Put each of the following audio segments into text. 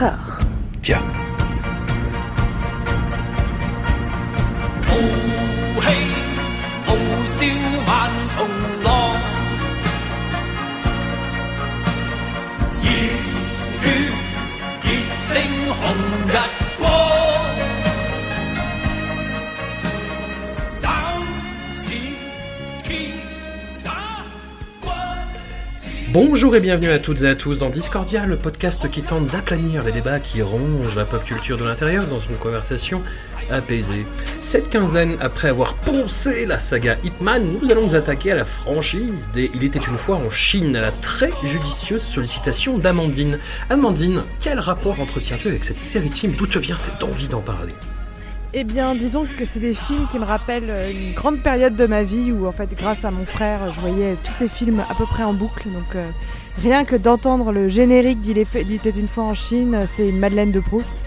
看见红黑红星重楼一雨一心 Bonjour et bienvenue à toutes et à tous dans Discordia, le podcast qui tente d'aplanir les débats qui rongent la pop culture de l'intérieur dans une conversation apaisée. Cette quinzaine, après avoir poncé la saga Hitman, nous allons nous attaquer à la franchise des Il était une fois en Chine, à la très judicieuse sollicitation d'Amandine. Amandine, quel rapport entretiens-tu avec cette série de films? D'où te vient cette envie d'en parler? Eh bien, disons que c'est des films qui me rappellent une grande période de ma vie où, en fait, grâce à mon frère, je voyais tous ces films à peu près en boucle. Donc, euh, rien que d'entendre le générique d'Il était une fois en Chine, c'est une Madeleine de Proust.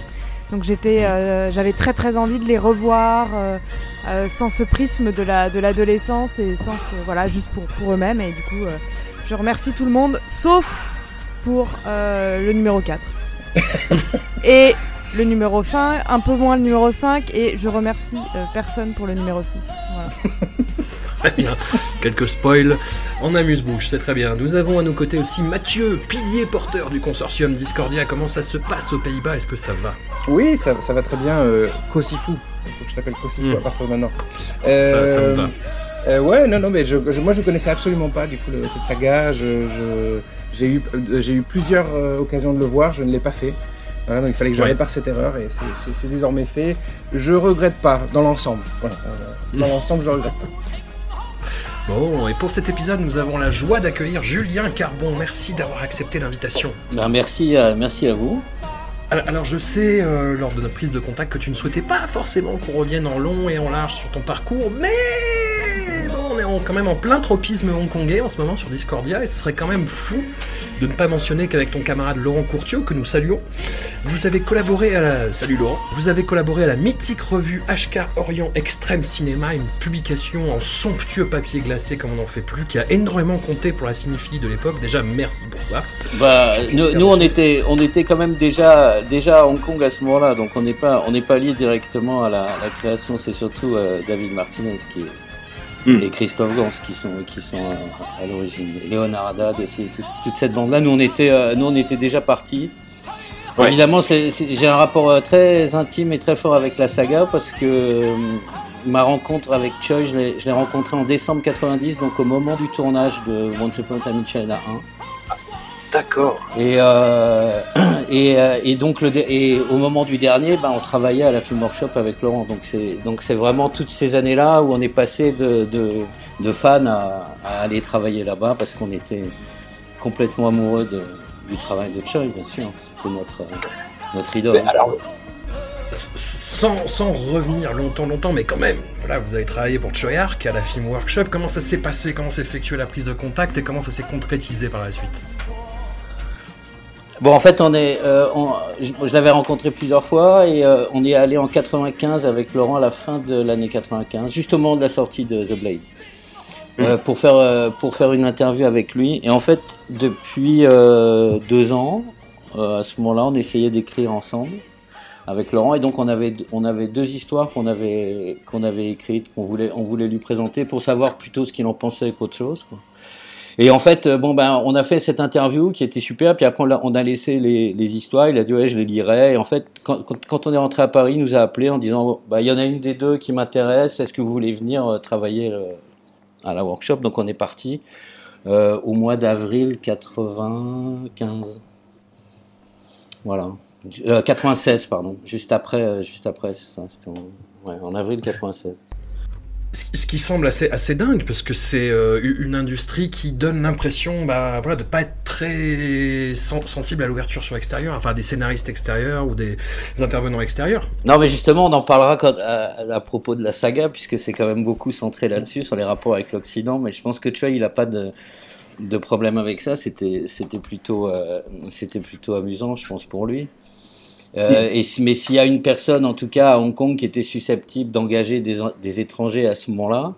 Donc, euh, j'avais très très envie de les revoir euh, sans ce prisme de l'adolescence et sans ce, voilà juste pour pour eux-mêmes. Et du coup, je remercie tout le monde, sauf pour le numéro 4. et le numéro 5, un peu moins le numéro 5, et je remercie euh, personne pour le numéro 6. très bien. Quelques spoils en amuse-bouche, c'est très bien. Nous avons à nos côtés aussi Mathieu, pilier porteur du consortium Discordia. Comment ça se passe aux Pays-Bas? Est-ce que ça va? Oui, ça, va très bien. Euh, Kosifu. je t'appelle Kosifu hmm. à partir de maintenant. ça, ça me va. Euh, ouais, non, non, mais je, moi je connaissais absolument pas du coup cette saga. j'ai eu, j'ai eu plusieurs occasions de le voir, je ne l'ai pas fait. Voilà, donc il fallait que je répare cette erreur et c'est désormais fait. Je regrette pas dans l'ensemble. Voilà, euh, dans l'ensemble, je regrette pas. Bon, et pour cet épisode, nous avons la joie d'accueillir Julien Carbon. Merci d'avoir accepté l'invitation. Ben, merci, euh, merci à vous. Alors, je sais, euh, lors de notre prise de contact, que tu ne souhaitais pas forcément qu'on revienne en long et en large sur ton parcours, mais on est quand même en plein tropisme hongkongais en ce moment sur Discordia, et ce serait quand même fou de ne pas mentionner qu'avec ton camarade Laurent Courtiot, que nous saluons, vous avez collaboré à la... Salut Laurent Vous avez collaboré à la mythique revue HK Orient Extrême Cinéma, une publication en somptueux papier glacé comme on n'en fait plus, qui a énormément compté pour la cinéphilie de l'époque. Déjà, merci pour ça. Bah, nous, on était, on était quand même déjà, déjà à Hong Kong à ce moment-là, donc on n'est pas, on pas lié directement à la, création. C'est surtout euh, David Martinez qui Hmm. et Christophe Gans qui sont qui sont à, l'origine. Léonard Haddad aussi, toute, cette bande-là. Nous on était euh, nous on était déjà partis. Évidemment, j'ai un rapport euh, très intime et très fort avec la saga parce que euh, ma rencontre avec Choi, je l'ai rencontré en décembre 90, donc au moment du tournage de Once Upon a Time in China 1. D'accord. Et, euh, et, euh, et, donc le et au moment du dernier, ben, on travaillait à la Film Workshop avec Laurent. Donc c'est donc c'est vraiment toutes ces années-là où on est passé de, de, de fans à, à, aller travailler là-bas parce qu'on était complètement amoureux de, du travail de Choi, bien sûr. C'était notre notre idole. alors, sans, sans, revenir longtemps, longtemps, mais quand même, voilà, vous avez travaillé pour Choi Ark à la Film Workshop. Comment ça s'est passé? Comment s'est effectuée la prise de contact? Et comment ça s'est concrétisé par la suite? Bon, en fait, on est, euh, je, l'avais rencontré plusieurs fois et euh, on est allé en 95 avec Laurent à la fin de l'année 95, juste au moment de la sortie de The Blade, euh, pour faire pour faire une interview avec lui. Et en fait, depuis deux ans, à ce moment-là, on essayait d'écrire ensemble avec Laurent et donc on avait on avait deux histoires qu'on avait qu'on avait écrites qu'on voulait on voulait lui présenter pour savoir plutôt ce qu'il en pensait qu'autre chose. Quoi. Et en fait, euh, bon ben, on a fait cette interview qui était super. Puis après, on a, laissé les, histoires. Il a dit ouais, je les lirai. Et en fait, quand, on est rentré à Paris, il nous a appelé en disant bah il y en a une des deux qui m'intéresse. Est-ce que vous voulez venir euh, travailler euh, à la workshop? Donc on est parti au mois d'avril 95. Voilà. Euh, 96 pardon. Juste après, juste après, ça. C'était en, en avril 96. Ce qui semble assez, dingue, parce que c'est euh, une industrie qui donne l'impression bah, voilà, de ne pas être très sensible à l'ouverture sur l'extérieur, enfin des scénaristes extérieurs ou des intervenants extérieurs. Non, mais justement, on en parlera à, propos de la saga, puisque c'est quand même beaucoup centré là-dessus, sur les rapports avec l'Occident, mais je pense que tu vois, il n'a pas de, de problème avec ça, c'était plutôt, euh, plutôt amusant, je pense, pour lui. Euh, et, mais s'il y a une personne, en tout cas à Hong Kong, qui était susceptible d'engager des, des, étrangers à ce moment-là,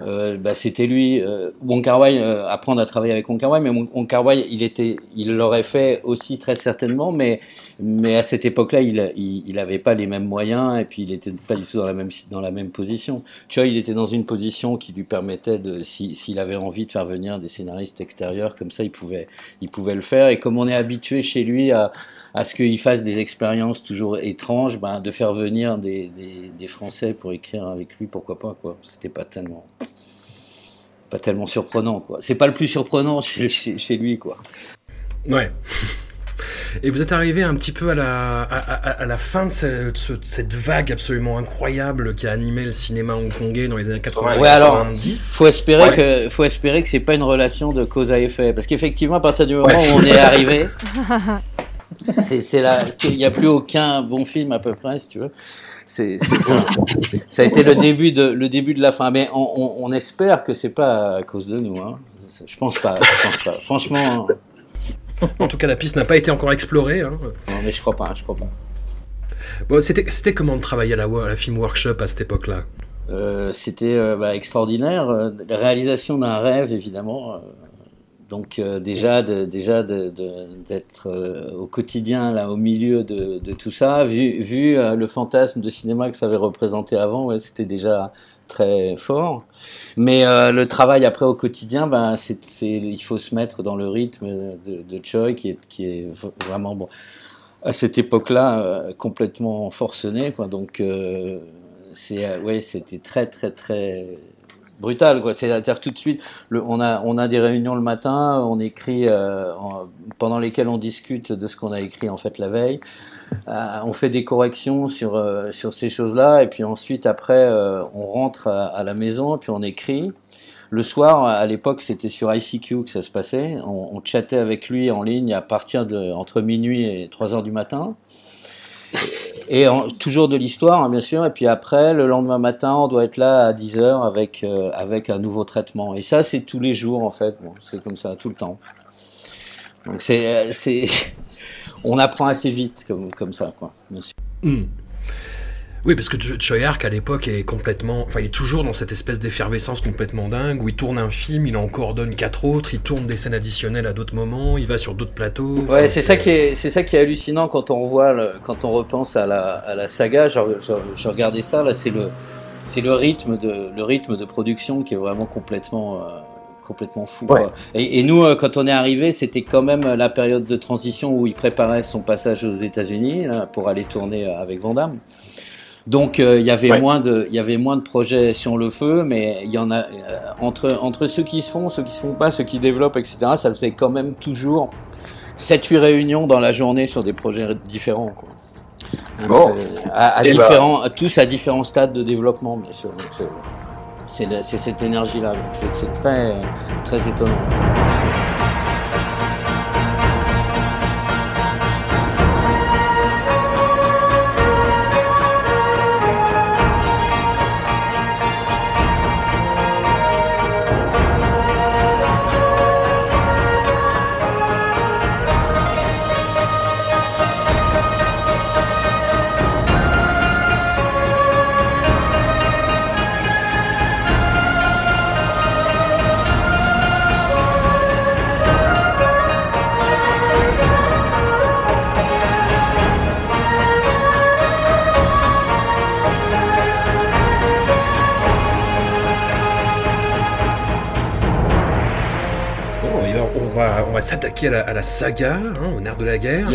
euh, bah, c'était lui. Euh, Wong Kar Wai, euh, apprendre à travailler avec Wong Kar mais Wong Kar il était, il l'aurait fait aussi très certainement, mais mais à cette époque-là, il, il, avait pas les mêmes moyens et puis il était pas du tout dans la même dans la même position. Tu vois, il était dans une position qui lui permettait de, s'il avait envie de faire venir des scénaristes extérieurs comme ça, il pouvait, il pouvait le faire. Et comme on est habitué chez lui à, à ce qu'il fasse des expériences toujours étranges, ben, de faire venir des, des, des Français pour écrire avec lui, pourquoi pas quoi. C'était pas tellement pas tellement surprenant quoi. C'est pas le plus surprenant chez, chez lui quoi. Ouais. Et vous êtes arrivé un petit peu à la, à, la fin de cette, vague absolument incroyable qui a animé le cinéma hongkongais dans les années 80 ouais, alors, faut espérer que, faut espérer que c'est pas une relation de cause à effet. Parce qu'effectivement, à partir du moment où on est arrivé, c'est là, il n'y a plus aucun bon film à peu près, si tu veux. C'est ça. ça a été le début de, le début de la fin. Mais on, on, espère que c'est pas à cause de nous. Hein. Je pense pas. Je pense pas. Franchement. En tout cas, la piste n'a pas été encore explorée. Hein. Non, mais je crois pas, je crois pas. Bon, c'était comment de travailler à la, à la film workshop à cette époque-là? Euh, C'était euh, bah, extraordinaire. Euh, la réalisation d'un rêve, évidemment. Donc déjà, de, déjà d'être au quotidien là, au milieu de, tout ça, vu, vu le fantasme de cinéma que ça avait représenté avant, ouais, c'était déjà très fort. Mais euh, le travail après au quotidien, ben, c'est, il faut se mettre dans le rythme de, Choi qui est, qui est vraiment bon. À cette époque-là, euh, complètement forcené, quoi. Donc, euh, c'est, ouais, c'était très, très, très brutal. C'est-à-dire tout de suite, on a, on a des réunions le matin, on écrit pendant lesquelles on discute de ce qu'on a écrit en fait la veille. Euh, on fait des corrections sur, euh, sur ces choses-là, et puis ensuite, après, euh, on rentre à, la maison, puis on écrit. Le soir, à l'époque, c'était sur ICQ que ça se passait. On, chattait avec lui en ligne à partir de entre minuit et 3 heures du matin. Et toujours de l'histoire, hein, bien sûr. Et puis après, le lendemain matin, on doit être là à 10 heures avec, avec un nouveau traitement. Et ça, c'est tous les jours, en fait. C'est comme ça, tout le temps. Donc c'est on apprend assez vite comme, comme ça, quoi, hmm. Oui, parce que Choi Ark à l'époque est complètement, enfin, il est toujours dans cette espèce d'effervescence complètement dingue où il tourne un film, il en coordonne quatre autres, il tourne des scènes additionnelles à d'autres moments, il va sur d'autres plateaux. Ouais, c'est ça qui est, c'est ça qui est hallucinant quand on voit, quand on repense à la, à la saga. Je, regardais ça là, c'est le, c'est le rythme de, le rythme de production qui est vraiment complètement. Euh, complètement fou. Et, nous, euh, quand on est arrivé, c'était quand même la période de transition où il préparait son passage aux États-Unis pour aller tourner euh, avec Van Donc euh, il y avait moins de il y avait moins de projets sur le feu, mais il y en a entre entre ceux qui se font, ceux qui se font pas, ceux qui développent, etc. Ça faisait quand même toujours 7-8 réunions dans la journée sur des projets différents. Quoi. bon. à, bah. différents, tous à différents stades de développement, bien sûr. Donc, c'est cette énergie-là. C'est très, très étonnant. S'attaquer à, la saga, hein, au nerf de la guerre.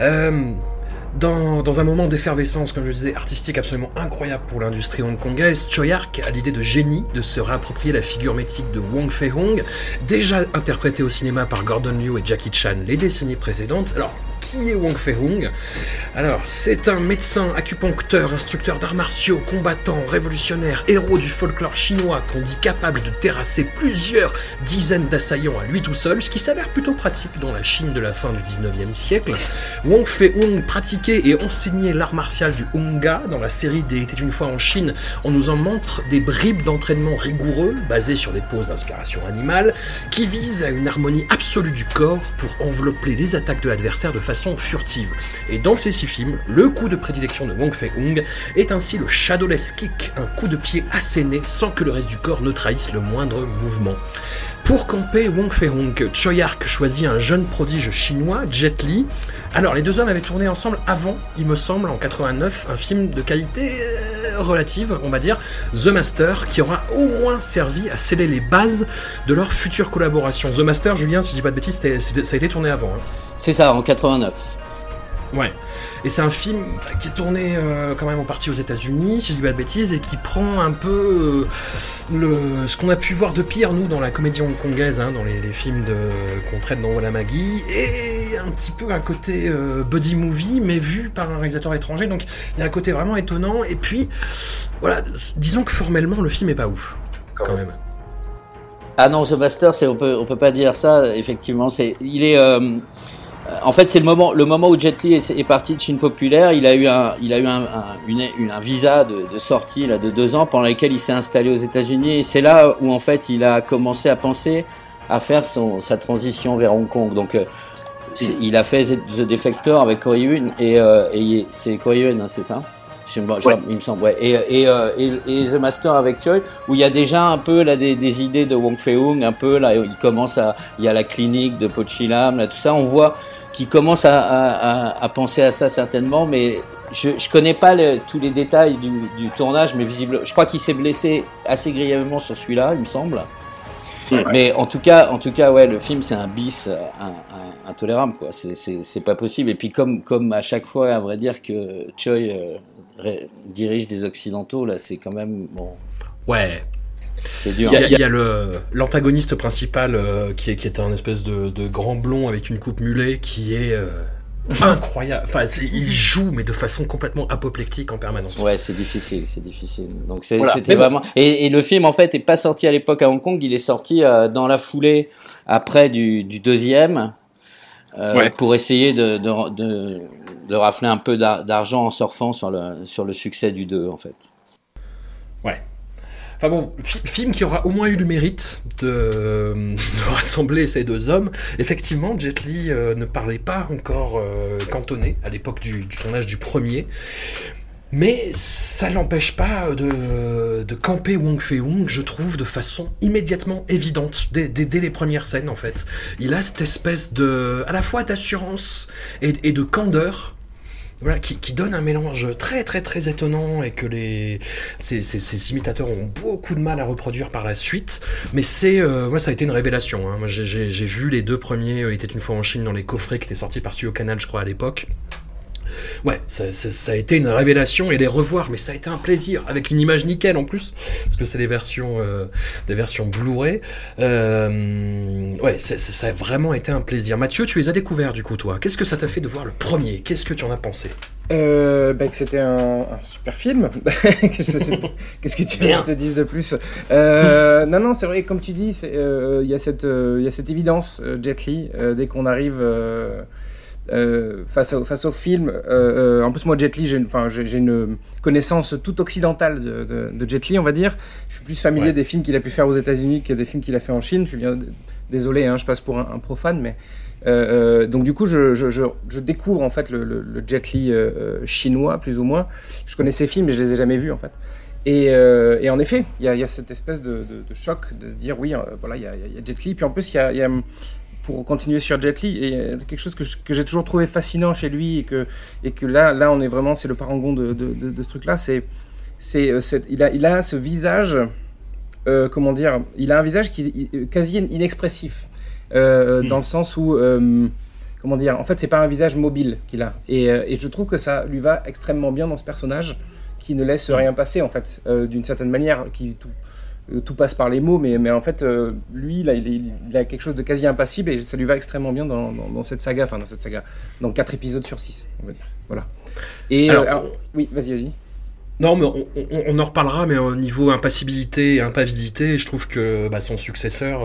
Euh, dans, dans, un moment d'effervescence, comme je disais, artistique absolument incroyable pour l'industrie hongkongaise, Choi Ark a l'idée de génie de se réapproprier la figure mythique de Wong Fei-hung, déjà interprétée au cinéma par Gordon Liu et Jackie Chan les décennies précédentes. Alors, qui est Wang Fei-hung Alors, c'est un médecin, acupuncteur, instructeur d'arts martiaux, combattant, révolutionnaire, héros du folklore chinois qu'on dit capable de terrasser plusieurs dizaines d'assaillants à lui tout seul, ce qui s'avère plutôt pratique dans la Chine de la fin du 19e siècle. Wang Fei-hung pratiquait et enseignait l'art martial du Hunga dans la série des Était une fois en Chine. On nous en montre des bribes d'entraînement rigoureux, basés sur des poses d'inspiration animale, qui visent à une harmonie absolue du corps pour envelopper les attaques de l'adversaire de façon furtive. Et dans ces six films, le coup de prédilection de Wong Fei-hung est ainsi le shadowless kick, un coup de pied asséné sans que le reste du corps ne trahisse le moindre mouvement. Pour camper Wong Fei-hung, Choi Ark choisit un jeune prodige chinois, Jet Li. Alors, les deux hommes avaient tourné ensemble avant, il me semble, en 89, un film de qualité euh, relative, on va dire, The Master, qui aura au moins servi à sceller les bases de leur future collaboration. The Master, Julien, si je dis pas de bêtises, ça a été tourné avant. Hein. C'est ça, en 89. Ouais. Et c'est un film qui est tourné euh, quand même en partie aux États-Unis, si je dis pas de bêtises, et qui prend un peu euh, le, ce qu'on a pu voir de pire, nous, dans la comédie hongkongaise, hein, dans les, films de, qu'on traite dans Voilà Maggie, et un petit peu un côté euh, buddy movie, mais vu par un réalisateur étranger. Donc il y a un côté vraiment étonnant. Et puis, voilà, disons que formellement, le film est pas ouf, quand, même. Ah non, The Master, on peut, on peut pas dire ça. Effectivement, c'est, il est, euh, en fait, c'est le moment, le moment où Jet Li est, parti de Chine populaire. Il a eu un, il a eu un, une, un visa de, de, sortie là de deux ans pendant lequel il s'est installé aux États-Unis. Et c'est là où en fait il a commencé à penser à faire son, sa transition vers Hong Kong. Donc euh, il a fait The Defector avec Corey Yuen et, euh, et c'est Corey Yuen, hein, c'est ça? Il me semble, ouais. Et, et, et, et, The Master avec Choi, où il y a déjà un peu là des, des idées de Wong Fei-hung, un peu là, il commence à, il y a la clinique de Pochilam, là, tout ça, on voit qui commence à, penser à ça certainement, mais je, je connais pas tous les détails du, tournage, mais visible, je crois qu'il s'est blessé assez grièvement sur celui-là, il me semble. Mais en tout cas, en tout cas, ouais, le film c'est un bis intolérable, quoi. C'est pas possible. Et puis comme comme à chaque fois, à vrai dire que Choi euh, dirige des occidentaux, là, c'est quand même bon. Ouais, il y a, l'antagoniste principal euh, qui, est, qui est un espèce de, grand blond avec une coupe mulet qui est euh, incroyable. Enfin, il joue mais de façon complètement apoplectique en permanence. Ouais, c'est difficile, c'est difficile. Donc c'était vraiment. Et, le film en fait est pas sorti à l'époque à Hong Kong, il est sorti euh, dans la foulée après du, deuxième. pour essayer de, de, de, rafler un peu d'argent en surfant sur le, sur le succès du 2 en fait. Ouais. Enfin bon, film qui aura au moins eu le mérite de, rassembler ces deux hommes. Effectivement, Jet Li euh, ne parlait pas encore euh, cantonné à l'époque du, tournage du premier. Mais ça l'empêche pas de, camper Wong Fei-hung, je trouve, de façon immédiatement évidente, dès, dès, les premières scènes en fait. Il a cette espèce de, à la fois d'assurance et de candeur voilà, qui, qui, donne un mélange très très très étonnant et que les ces, ces, ces, imitateurs ont beaucoup de mal à reproduire par la suite. Mais c'est euh, moi ça a été une révélation. Hein. Moi j'ai vu les deux premiers. Euh, il était une fois en Chine dans les coffrets qui étaient sortis par Studio Canal, je crois à l'époque. Ouais, ça, a été une révélation et les revoir, mais ça a été un plaisir avec une image nickel en plus, parce que c'est les versions, euh, des versions Blu-ray. Euh, ouais, ça a vraiment été un plaisir. Mathieu, tu les as découverts du coup, toi. Qu'est-ce que ça t'a fait de voir le premier? Qu'est-ce que tu en as pensé? Euh, bah, que c'était un, super film. Qu'est-ce que tu veux que je te dise de plus? Euh, Non, non, c'est vrai, comme tu dis, il y, a cette, y a cette évidence, Jet Li, dès qu'on arrive euh, face, au, face au film. Euh, euh, en plus, moi, Jet Li, j'ai une connaissance toute occidentale de, de, Jet Li, on va dire. Je suis plus familier des films qu'il a pu faire aux États-Unis que des films qu'il a fait en Chine. Je suis bien désolé, hein, je passe pour un, profane, mais donc du coup, je, je, je, découvre en fait le, le, Jet Li chinois, plus ou moins. Je connais ses films, mais je les ai jamais vus en fait. Et, et en effet, il y, y, a cette espèce de, de, choc de se dire oui, voilà, il y, y, a Jet Li. Puis en plus, il y a, pour continuer sur Jet Li, et quelque chose que, j'ai toujours trouvé fascinant chez lui, et que, et que là, là, on est vraiment, c'est le parangon de, de, ce truc-là, c'est, c'est, euh, il, a, il a ce visage, euh, comment dire, il a un visage qui est quasi inexpressif, euh, dans le sens où, comment dire, en fait, c'est pas un visage mobile qu'il a, et, et, je trouve que ça lui va extrêmement bien dans ce personnage, qui ne laisse hmm. rien passer, en fait, d'une certaine manière, qui tout, euh, tout passe par les mots, mais, mais en fait, euh, lui, il a, il, a, quelque chose de quasi impassible et ça lui va extrêmement bien dans, dans, cette saga, enfin dans cette saga, dans 4 épisodes sur 6, on va dire. Voilà. Et euh, oui, vas-y, vas-y. Non, mais on, en reparlera, mais au niveau impassibilité et impavidité, je trouve que bah, son successeur.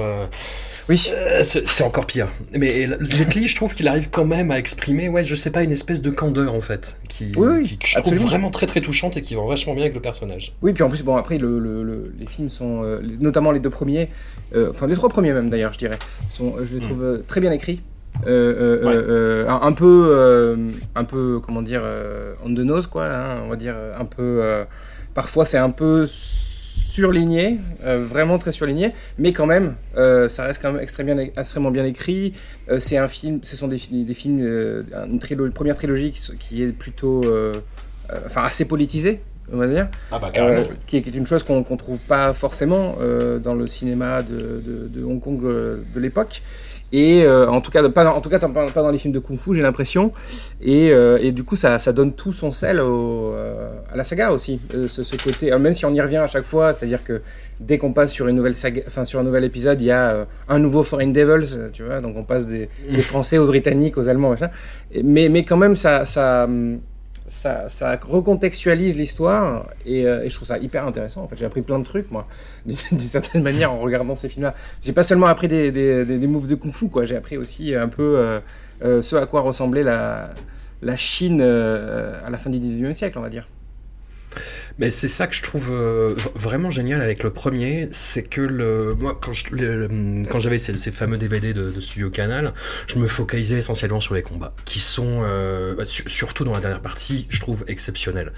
Oui. Euh, c'est encore pire. Mais Jet Li, je trouve qu'il arrive quand même à exprimer, ouais, je sais pas, une espèce de candeur en fait, qui, oui, je trouve vraiment très très touchante et qui va vachement bien avec le personnage. Oui, puis en plus, bon, après, le, les films sont, euh, notamment les deux premiers, euh, enfin les trois premiers même d'ailleurs, je dirais, sont, je les mm. trouve très bien écrits. un peu, un peu, comment dire, on the nose, quoi, hein, on va dire, un peu, parfois c'est un peu surligné, vraiment très surligné, mais quand même, ça reste quand même extrêmement bien, extrêmement bien écrit. c'est un film, ce sont des, des films, une, première trilogie qui, est plutôt, enfin assez politisée, on va dire, ah bah, euh, qui, est, une chose qu'on ne trouve pas forcément euh, dans le cinéma de, de, Hong Kong euh, de l'époque. Et en tout cas, pas dans, en tout cas, pas, dans les films de kung-fu, j'ai l'impression. Et, et, du coup, ça, ça, donne tout son sel à la saga aussi. Ce, ce, côté, même si on y revient à chaque fois, c'est-à-dire que dès qu'on passe sur une nouvelle saga, enfin sur un nouvel épisode, il y a un nouveau Foreign Devils, tu vois. Donc on passe des, des Français aux Britanniques, aux Allemands, machin. Mais, mais quand même, ça, ça ça, recontextualise l'histoire euh, et, je trouve ça hyper intéressant. En fait, j'ai appris plein de trucs, moi, d'une certaine manière, en regardant ces films-là. J'ai pas seulement appris des, des, des, moves de kung-fu, quoi. J'ai appris aussi un peu euh, euh, ce à quoi ressemblait la, la Chine à la fin du 19e siècle, on va dire. Mais c'est ça que je trouve euh, vraiment génial avec le premier, c'est que le, moi, quand, quand j'avais ces, ces, fameux DVD de, de, Studio Canal, je me focalisais essentiellement sur les combats, qui sont, euh, bah, surtout dans la dernière partie, je trouve exceptionnels.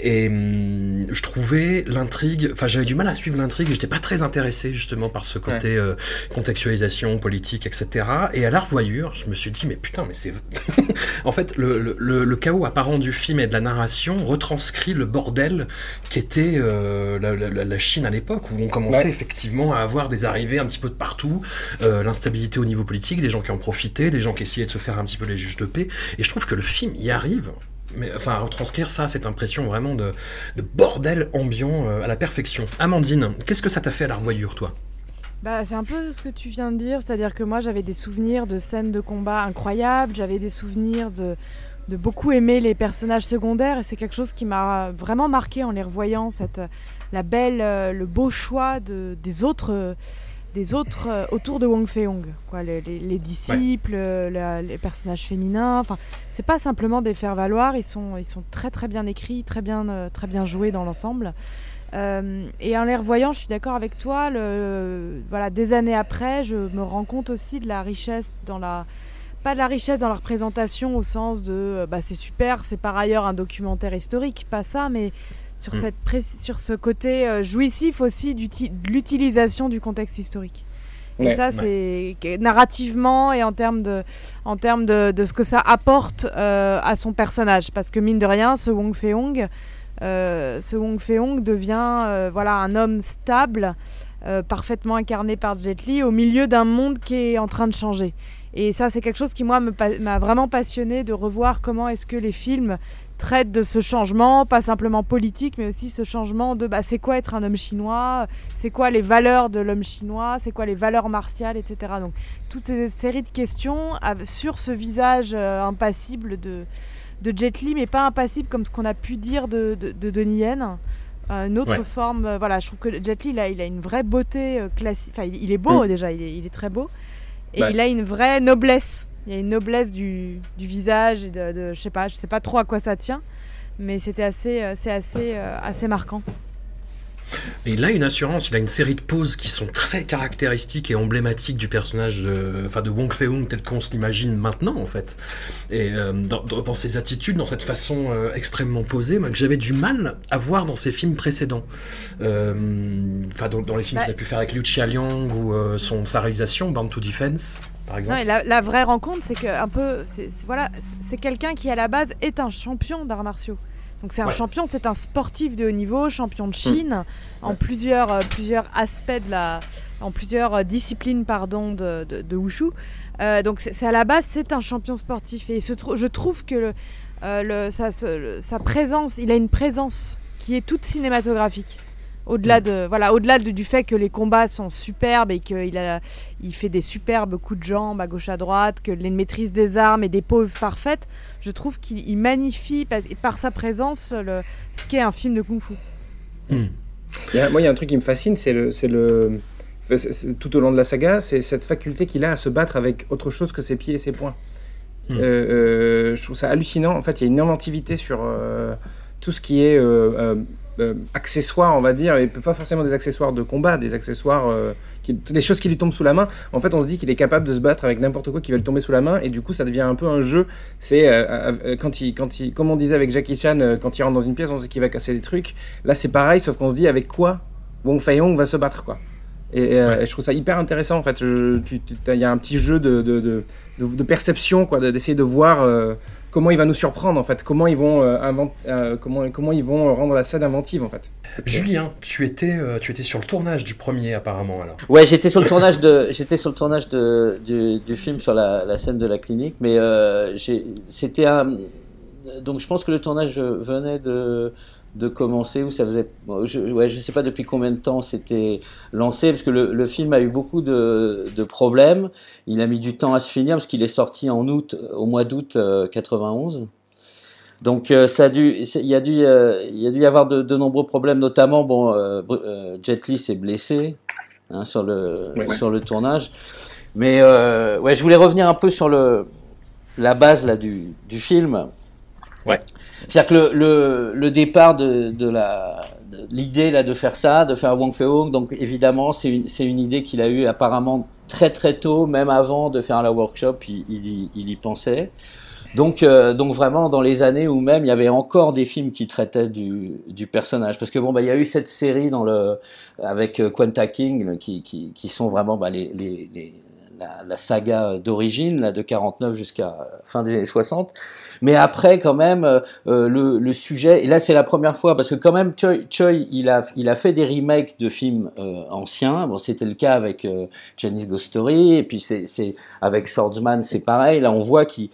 Et hum, je trouvais l'intrigue, enfin j'avais du mal à suivre l'intrigue, j'étais pas très intéressé justement par ce côté euh, contextualisation politique, etc. Et à la revoyure, je me suis dit, mais putain, mais c'est... en fait, le, le chaos apparent du film et de la narration retranscrit le bordel qui était euh, la, Chine à l'époque, où on commençait effectivement à avoir des arrivées un petit peu de partout, euh, l'instabilité au niveau politique, des gens qui en profitaient, des gens qui essayaient de se faire un petit peu les juges de paix. Et je trouve que le film y arrive. Mais, enfin, à retranscrire ça, cette impression vraiment de, bordel ambiant euh, à la perfection. Amandine, qu'est-ce que ça t'a fait à la revoyure, toi? Bah, c'est un peu ce que tu viens de dire, c'est-à-dire que moi j'avais des souvenirs de scènes de combat incroyables, j'avais des souvenirs de, de beaucoup aimer les personnages secondaires et c'est quelque chose qui m'a vraiment marqué en les revoyant cette la belle euh, le beau choix de, des autres des autres euh, autour de Wong Fei-hung quoi. Les, les, disciples les personnages féminins enfin c'est pas simplement des faire valoir ils sont ils sont très très bien écrits très bien euh, très bien joués dans l'ensemble. Et en les revoyant je suis d'accord avec toi le, voilà des années après je me rends compte aussi de la richesse dans la pas de la richesse dans la représentation au sens de euh, bah, c'est super, c'est par ailleurs un documentaire historique, pas ça, mais sur, mm. cette sur ce côté euh, jouissif aussi de l'utilisation du contexte historique. Et ça, c'est narrativement et en termes de, en termes de, de ce que ça apporte euh, à son personnage. Parce que mine de rien, ce Wong Fei-hung, ce Wong Fei-hong devient voilà, un homme stable, parfaitement incarné par Jet Li, au milieu d'un monde qui est en train de changer. Et ça, c'est quelque chose qui, moi, m'a vraiment passionné de revoir comment est-ce que les films traitent de ce changement, pas simplement politique, mais aussi ce changement de bah, c'est quoi être un homme chinois, c'est quoi les valeurs de l'homme chinois, c'est quoi les valeurs martiales, etc. Donc, toutes ces séries de questions sur ce visage euh, impassible de, de Jet Li, mais pas impassible comme ce qu'on a pu dire de, de, de Donnie Yen. Euh, une autre forme, euh, voilà, je trouve que Jet Li, il a, il a une vraie beauté classique. Enfin, il, est beau mm. déjà, il est, il est très beau. Et bah. il a une vraie noblesse. Il y a une noblesse du, du visage et de, de, je sais pas, je sais pas trop à quoi ça tient, mais c'était assez, euh, c'est assez, euh, assez marquant. Et il a une assurance, il a une série de poses qui sont très caractéristiques et emblématiques du personnage de, enfin de Wong Fei-hung tel qu'on se l'imagine maintenant en fait. Et euh, dans, dans, ses attitudes, dans cette façon euh, extrêmement posée, que j'avais du mal à voir dans ses films précédents. Euh, enfin dans, dans, les films qu'il a pu faire avec Liu Liang ou son, sa réalisation, Bound to Defense. Par exemple. Non, la, la, vraie rencontre, c'est que un peu, c'est voilà, c'est quelqu'un qui à la base est un champion d'arts martiaux. Donc c'est un champion, c'est un sportif de haut niveau, champion de Chine, mm. en plusieurs, euh, plusieurs aspects de la, en plusieurs euh, disciplines pardon de, de, wushu. Euh, donc c'est à la base c'est un champion sportif et je trouve que le, le, sa, sa, présence, il a une présence qui est toute cinématographique. Au-delà mm. de voilà, au-delà du fait que les combats sont superbes et qu'il a, il fait des superbes coups de jambes à gauche à droite, que les maîtrises des armes et des poses parfaites, je trouve qu'il magnifie par, sa présence le, ce qu'est un film de kung-fu. Mm. moi, il y a un truc qui me fascine, c'est le, c'est le, tout au long de la saga, c'est cette faculté qu'il a à se battre avec autre chose que ses pieds et ses poings. Mm. Euh, euh, je trouve ça hallucinant. En fait, il y a une inventivité sur euh, tout ce qui est accessoires, on va dire, et pas forcément des accessoires de combat, des accessoires, qui, des choses qui lui tombent sous la main. En fait, on se dit qu'il est capable de se battre avec n'importe quoi qui va lui tomber sous la main, et du coup, ça devient un peu un jeu. C'est quand il, quand il, comme on disait avec Jackie Chan, quand il rentre dans une pièce, on sait qu'il va casser des trucs. Là, c'est pareil, sauf qu'on se dit avec quoi Wong Fei Hong va se battre, quoi. Et, je trouve ça hyper intéressant en fait. Il y a un petit jeu de, de, de, de perception, quoi, d'essayer de voir comment il va nous surprendre en fait, comment ils vont euh, euh, comment comment ils vont rendre la scène inventive en fait. Julien, tu étais euh, tu étais sur le tournage du premier apparemment alors. Ouais, j'étais sur le tournage de j'étais sur le tournage de, du, du film sur la, la, scène de la clinique, mais c'était un donc je pense que le tournage venait de de commencer ou ça faisait je, ouais, je sais pas depuis combien de temps c'était lancé parce que le, le, film a eu beaucoup de, de, problèmes. Il a mis du temps à se finir parce qu'il est sorti en août au mois d'août 91 euh, donc euh, ça a dû il y a dû euh, il y a dû y avoir de, de nombreux problèmes notamment bon Jet Li s'est blessé hein, sur le sur le tournage. Mais ouais je voulais revenir un peu sur le la base là du, du film Ouais. C'est-à-dire que le, le, le, départ de, de la l'idée là de faire ça, de faire Wong Fei-hung, donc évidemment c'est une, une idée qu'il a eue apparemment très très tôt, même avant de faire la workshop, il, il, il y pensait. Donc, euh, donc vraiment dans les années où même il y avait encore des films qui traitaient du, du personnage, parce que bon bah il y a eu cette série dans le avec euh, Quenta King qui, qui, qui sont vraiment bah, les, les, les la, saga d'origine, là, de 49 jusqu'à fin des années 60. Mais après, quand même, euh, euh, le, sujet, et là c'est la première fois, parce que quand même, Choi, Choi il, a, il a fait des remakes de films euh, anciens. Bon, c'était le cas avec euh, Chinese Story, et puis c'est avec Swordsman, c'est pareil. Là, on voit qu'il,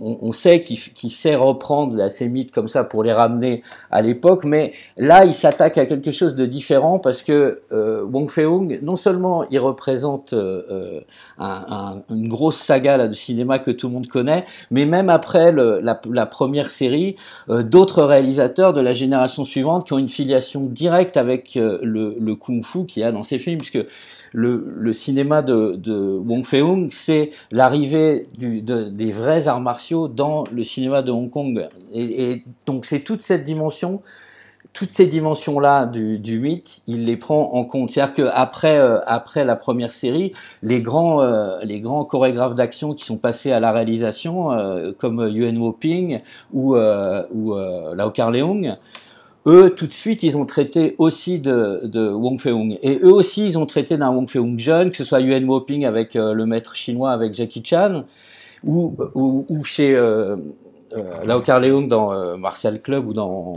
on, sait qu'il sait reprendre là, ces mythes comme ça pour les ramener à l'époque, mais là, il s'attaque à quelque chose de différent parce que euh, Wong Fei-hung, non seulement il représente euh, un, un, une grosse saga de cinéma que tout le monde connaît, mais même après la, première série, euh, d'autres réalisateurs de la génération suivante qui ont une filiation directe avec euh, le, kung-fu qu'il y a dans ces films, puisque le, cinéma de, Wong Fei-hung, c'est l'arrivée de, des vrais arts martiaux dans le cinéma de Hong Kong. Et donc c'est toute cette dimension toutes ces dimensions-là du, mythe, il les prend en compte. C'est-à-dire qu'après euh, après la première série, les grands, euh, les grands chorégraphes d'action qui sont passés à la réalisation, euh, comme Yuen Wo-ping ou, ou euh, Lau Kar-leung, eux, tout de suite, ils ont traité aussi de, Wong Fei-hung. Et eux aussi, ils ont traité d'un Wong Fei-hung jeune, que ce soit Yuen Wo-ping avec le maître chinois, avec Jackie Chan, ou, ou, chez... Euh, Lau Kar-leung dans Martial Club ou dans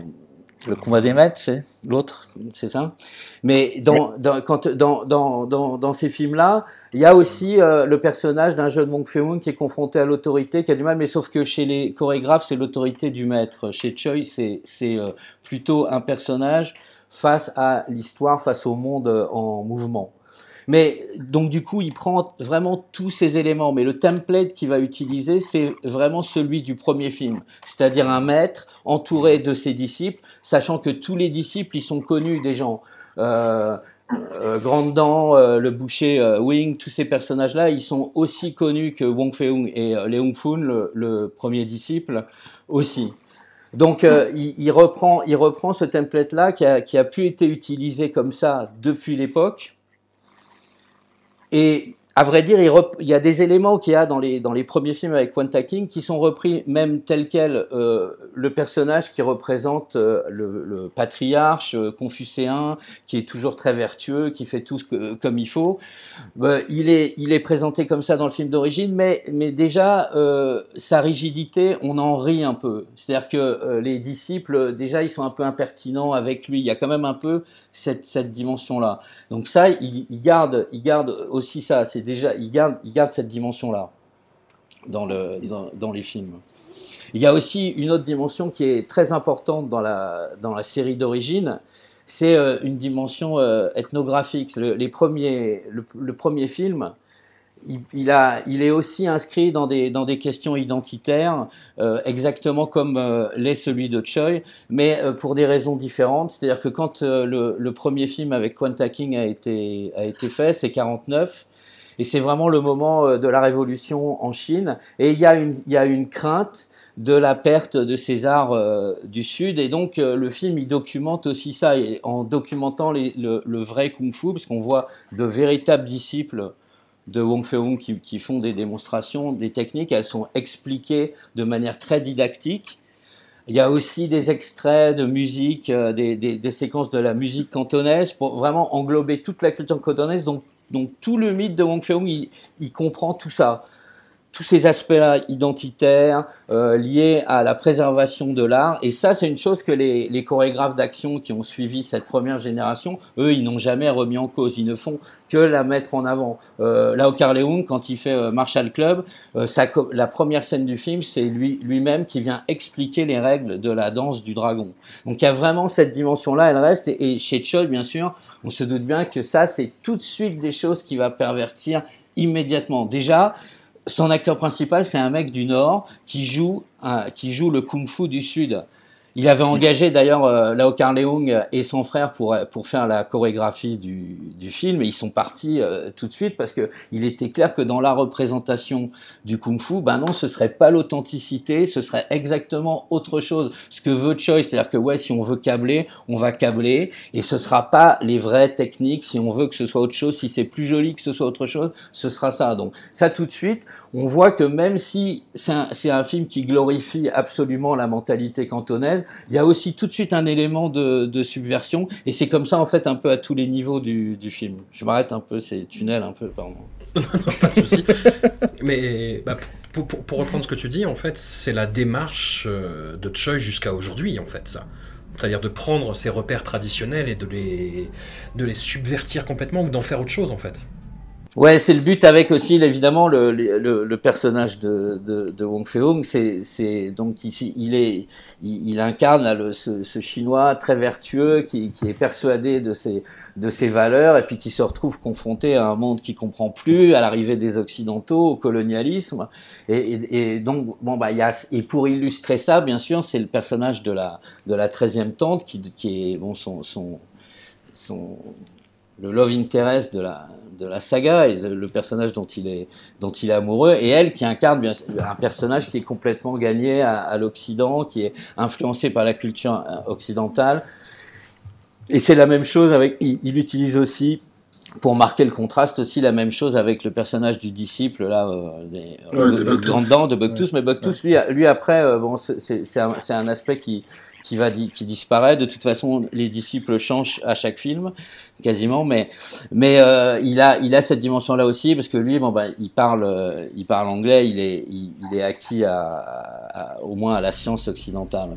le combat des maîtres, c'est l'autre, c'est ça. Mais dans, dans, quand, dans, dans, dans, ces films-là, il y a aussi euh, le personnage d'un jeune Wong Fei-hung qui est confronté à l'autorité, qui a du mal, mais sauf que chez les chorégraphes, c'est l'autorité du maître. Chez Choi, c'est euh, plutôt un personnage face à l'histoire, face au monde euh, en mouvement. Mais donc du coup, il prend vraiment tous ces éléments. Mais le template qu'il va utiliser, c'est vraiment celui du premier film, c'est-à-dire un maître entouré de ses disciples, sachant que tous les disciples, ils sont connus des gens. Euh, euh, Dent, euh, le boucher Wing, tous ces personnages-là, ils sont aussi connus que Wong Fei-hung et Leung Fun, le, premier disciple, aussi. Donc il, reprend, il reprend ce template-là qui qui a pu être utilisé comme ça depuis l'époque et à vrai dire, il, y a des éléments qu'il y a dans les, dans les premiers films avec Quanta King qui sont repris même tel quel. Euh, le personnage qui représente euh, le, patriarche euh, confucéen, qui est toujours très vertueux, qui fait tout ce que, comme il faut, bah, il, est, il est présenté comme ça dans le film d'origine, mais, mais déjà, euh, sa rigidité, on en rit un peu. C'est-à-dire que les disciples, déjà, ils sont un peu impertinents avec lui. Il y a quand même un peu cette, cette dimension-là. Donc ça, il, il, garde, il garde aussi ça. Déjà, il garde, cette dimension-là dans, le, dans, dans, les films. Il y a aussi une autre dimension qui est très importante dans la, série d'origine, c'est euh, une dimension euh, ethnographique. Le, les premiers, le, premier film, il, est aussi inscrit dans des, questions identitaires, euh, exactement comme l'est celui de Choi, mais pour des raisons différentes. C'est-à-dire que quand le, le, premier film avec Quanta King a été, a été fait, c'est 49, Et c'est vraiment le moment de la révolution en Chine. Et il y a une, crainte de la perte de ces arts du Sud. Et donc le film, il documente aussi ça, et en documentant le, vrai kung-fu, parce qu'on voit de véritables disciples de Wong Fei-hung qui, font des démonstrations, des techniques, elles sont expliquées de manière très didactique. Il y a aussi des extraits de musique, euh, des, séquences de la musique cantonaise pour vraiment englober toute la culture cantonaise. Donc, donc tout le mythe de Wong Fei-hung, il comprend tout ça tous ces aspects-là identitaires euh, liés à la préservation de l'art. Et ça, c'est une chose que les, les chorégraphes d'action qui ont suivi cette première génération, eux, ils n'ont jamais remis en cause. Ils ne font que la mettre en avant. Euh, Lao Carleung, quand il fait euh, Marshall Club, euh, la première scène du film, c'est lui lui-même qui vient expliquer les règles de la danse du dragon. Donc il y a vraiment cette dimension-là, elle reste. Et, chez Choi, bien sûr, on se doute bien que ça, c'est tout de suite des choses qui va pervertir immédiatement. Déjà, son acteur principal, c'est un mec du Nord qui joue, qui joue le kung-fu du Sud. Il avait engagé d'ailleurs euh, Lao Carleung et son frère pour pour faire la chorégraphie du, du film et ils sont partis euh, tout de suite parce que il était clair que dans la représentation du kung-fu, ben non, ce serait pas l'authenticité, ce serait exactement autre chose. Ce que veut Choi, c'est-à-dire que ouais, si on veut câbler, on va câbler et ce sera pas les vraies techniques. Si on veut que ce soit autre chose, si c'est plus joli que ce soit autre chose, ce sera ça. Donc ça tout de suite, on voit que même si c'est un, film qui glorifie absolument la mentalité cantonaise, il y a aussi tout de suite un élément de, subversion, et c'est comme ça en fait un peu à tous les niveaux du, film. Je m'arrête un peu, c'est tunnel un peu, pardon. pas de souci. Mais bah, pour, reprendre ce que tu dis, en fait, c'est la démarche euh, de Choi jusqu'à aujourd'hui, en fait, ça. C'est-à-dire de prendre ces repères traditionnels et de les, de les subvertir complètement ou d'en faire autre chose, en fait. Ouais, c'est le but avec aussi évidemment le, personnage de, Wong Fei-hung. C'est donc ici il incarne ce, chinois très vertueux qui, est persuadé de ses valeurs et puis qui se retrouve confronté à un monde qui comprend plus, à l'arrivée des occidentaux, au colonialisme. Et donc bon bah il y a et pour illustrer ça bien sûr c'est le personnage de la de la treizième tante qui qui est bon son son son le love interest de la de la saga et le personnage dont il est dont il est amoureux et elle qui incarne bien un personnage qui est complètement gagné à, à l'Occident, qui est influencé par la culture euh, occidentale. Et c'est la même chose avec il, il, utilise aussi pour marquer le contraste aussi la même chose avec le personnage du disciple là euh, des, ouais, de, de, de de ouais. mais Buctus lui lui après euh, bon c'est un, un aspect qui qui va qui disparaît. De toute façon, les disciples changent à chaque film, quasiment, mais mais euh, il a il a cette dimension là aussi parce que lui, bon bah, il parle euh, il parle anglais, il est il, il est acquis à, à, au moins à la science occidentale.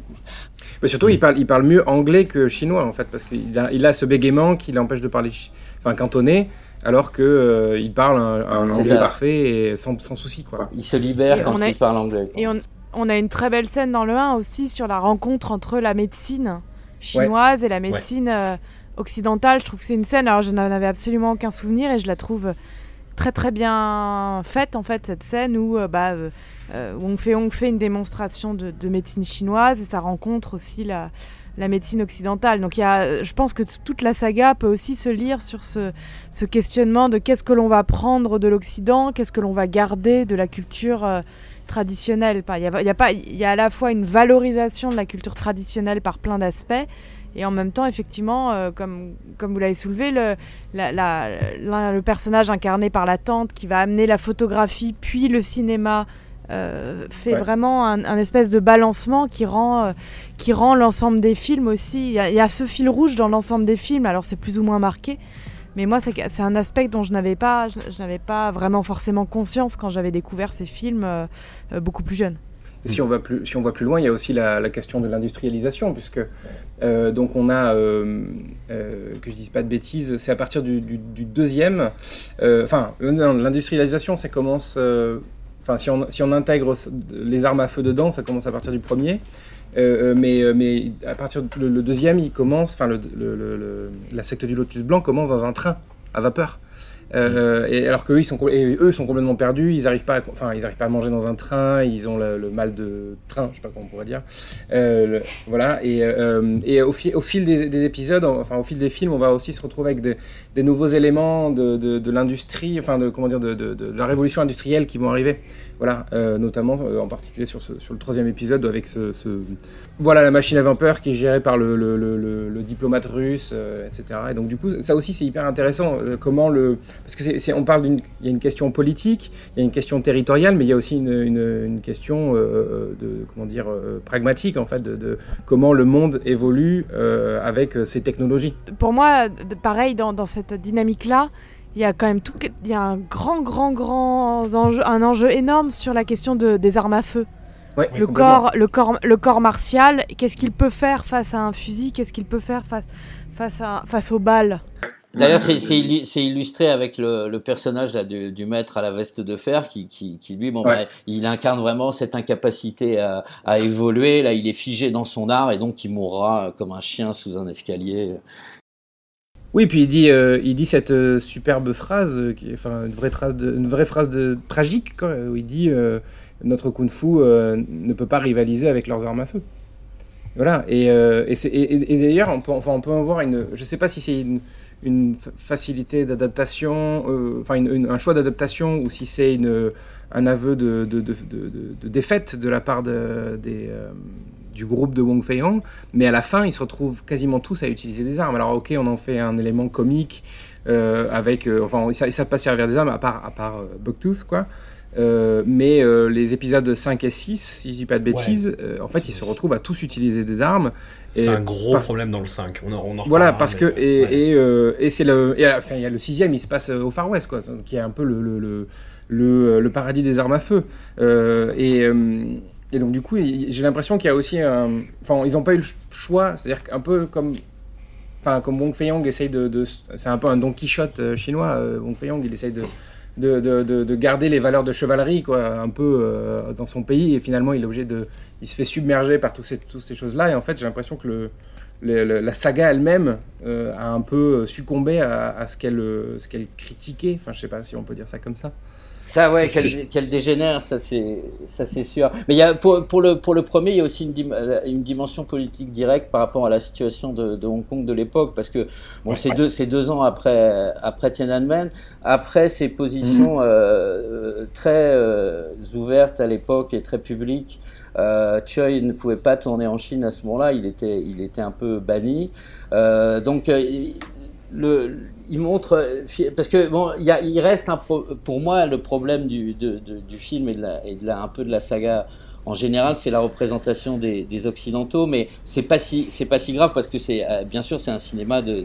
Mais surtout, il parle il parle mieux anglais que chinois en fait parce qu'il a il a ce bégaiement qui l'empêche de parler enfin cantonais alors que euh, il parle un, un anglais ça. parfait et sans, sans souci quoi. Il se libère et quand il parle anglais. Quoi. Et on, on a une très belle scène dans le 1 aussi sur la rencontre entre la médecine chinoise ouais. et la médecine euh, occidentale. Je trouve que c'est une scène, alors je n'en avais absolument aucun souvenir et je la trouve très très bien faite en fait cette scène où euh, bah, euh, on fait une démonstration de, de, médecine chinoise et ça rencontre aussi la, la médecine occidentale. Donc il y a, je pense que toute la saga peut aussi se lire sur ce, ce questionnement de qu'est-ce que l'on va prendre de l'Occident, qu'est-ce que l'on va garder de la culture euh, traditionnelle. Il y, a, y a pas, il y a à la fois une valorisation de la culture traditionnelle par plein d'aspects, et en même temps, effectivement, euh, comme, comme vous l'avez soulevé, le, la, la, le personnage incarné par la tante qui va amener la photographie puis le cinéma euh, fait ouais. vraiment un, un, espèce de balancement qui rend, euh, qui rend l'ensemble des films aussi. Il y, a, il y, a ce fil rouge dans l'ensemble des films, alors c'est plus ou moins marqué. Mais moi, c'est un aspect dont je n'avais pas, je, n'avais pas vraiment forcément conscience quand j'avais découvert ces films euh, beaucoup plus jeune. Et si on va plus, si on va plus loin, il y a aussi la, question de l'industrialisation, puisque euh, donc on a, euh, euh, que je dise pas de bêtises, c'est à partir du, deuxième, enfin l'industrialisation, ça commence, enfin si on intègre les armes à feu dedans, ça commence à partir du premier. Euh, mais, mais à partir du deuxième, il commence, enfin le, le, la secte du lotus blanc commence dans un train à vapeur. Euh, et alors qu'eux, ils sont, et eux sont complètement perdus, ils n'arrivent pas, à, enfin, ils arrivent pas à manger dans un train, ils ont le, mal de train, je sais pas comment on pourrait dire. Euh, voilà. Et, euh, et au, au, fil des, épisodes, enfin au fil des films, on va aussi se retrouver avec des, nouveaux éléments de, de, de l'industrie, enfin de comment dire, de, la révolution industrielle qui vont arriver. Voilà, euh, notamment euh, en particulier sur, sur le troisième épisode avec ce, voilà la machine à vapeur qui est gérée par le, diplomate russe, euh, etc. Et donc du coup, ça aussi c'est hyper intéressant. comment le parce que on parle d'une il y a une question politique, il y a une question territoriale, mais il y a aussi une, une, question de comment dire pragmatique en fait de, comment le monde évolue avec ces technologies. Pour moi, pareil dans, dans cette dynamique là il y a quand même tout, il y a un grand, grand, grand enjeu, un enjeu énorme sur la question de, des armes à feu. le, corps, le, corps, le corps martial, qu'est-ce qu'il peut faire face à un fusil Qu'est-ce qu'il peut faire face, face, à, face aux balles? D'ailleurs, c'est illustré avec le, le personnage là, du, du, maître à la veste de fer qui, qui, qui lui, bon, bah, il incarne vraiment cette incapacité à, à, évoluer. Là, il est figé dans son art et donc il mourra comme un chien sous un escalier. Oui, puis il dit, euh, il dit cette euh, superbe phrase, euh, qui enfin une vraie une vraie phrase de tragique, où il dit notre kung-fu ne peut pas rivaliser avec leurs armes à feu. Voilà. Et, d'ailleurs, on peut, enfin, on peut avoir une, je sais pas si c'est une, facilité d'adaptation, enfin un choix d'adaptation, ou si c'est un aveu de, défaite de la part des du groupe de Wong Fei-hong, mais à la fin, ils se retrouvent quasiment tous à utiliser des armes. Alors, ok, on en fait un élément comique euh, avec, euh, enfin, ils ne savent pas servir des armes à part, à part euh, Bucktooth, quoi. mais les épisodes 5 et 6, si je dis pas de bêtises, en fait, ils se retrouvent à tous utiliser des armes. C'est un gros problème dans le 5. On en, voilà, parce que et, et, c'est le et enfin il y a le sixième, il se passe au Far West quoi, qui est un peu le le, le, le paradis des armes à feu. et et donc, du coup, j'ai l'impression qu'il y a aussi un. Enfin, ils n'ont pas eu le choix, c'est-à-dire qu'un peu comme. Enfin, comme Wong Fei-Yong essaye de. c'est un peu un Don Quichotte euh, chinois. Euh, Wong Fei-Yong, il essaye de, de, de, de, garder les valeurs de chevalerie, quoi, un peu euh, dans son pays. Et finalement, il est obligé de. Il se fait submerger par toutes ces, ces choses-là. Et en fait, j'ai l'impression que la saga elle-même a un peu succombé à, à ce qu'elle critiquait. Enfin, je sais pas si on peut dire ça comme ça. Ça, ouais, qu'elle dégénère, ça c'est, sûr. Mais il y a, pour, pour, le, pour le premier, il y a aussi une, une, dimension politique directe par rapport à la situation de, de Hong Kong de l'époque, parce que bon, c'est deux, c'est deux ans après, après Tiananmen, après ces positions mhm. euh, très euh, ouvertes à l'époque et très publiques. Euh, Choi ne pouvait pas tourner en Chine à ce moment-là, il était, il était un peu banni. Euh, donc, euh, le, il montre parce que bon, il, reste un pour moi le problème du, du film et, de la, un peu de la saga en général, c'est la représentation des, occidentaux, mais c'est pas si c'est pas si grave parce que c'est euh, bien sûr c'est un cinéma de,